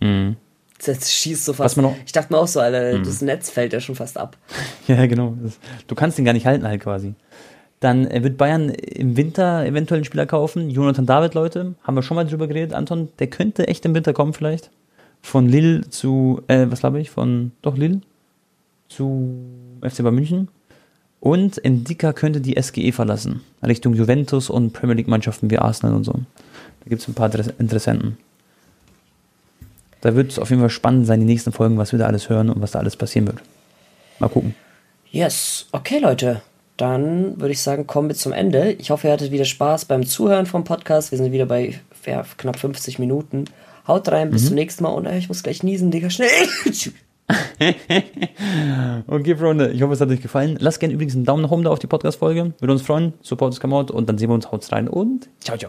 Mhm. Das schießt so fast. Noch, ich dachte mir auch so, Alter, hm. das Netz fällt ja schon fast ab. Ja, genau. du kannst den gar nicht halten halt quasi. Dann wird Bayern im Winter eventuell einen Spieler kaufen. Jonathan David, Leute, haben wir schon mal drüber geredet. Anton, der könnte echt im Winter kommen vielleicht. Von Lille zu, äh, was glaube ich, von, doch Lille zu FC Bayern München. Und Endika könnte die SGE verlassen. Richtung Juventus und Premier League Mannschaften wie Arsenal und so. Da gibt es ein paar Interessenten. Da wird es auf jeden Fall spannend sein, die nächsten Folgen, was wir da alles hören und was da alles passieren wird. Mal gucken. Yes, okay, Leute. Dann würde ich sagen, kommen wir zum Ende. Ich hoffe, ihr hattet wieder Spaß beim Zuhören vom Podcast. Wir sind wieder bei ja, knapp 50 Minuten. Haut rein, bis mhm. zum nächsten Mal und ich muss gleich niesen, Digga, schnell. okay, Freunde, ich hoffe, es hat euch gefallen. Lasst gerne übrigens einen Daumen nach oben da auf die Podcast-Folge. Würde uns freuen. Support is come out und dann sehen wir uns. Haut rein und ciao, ciao.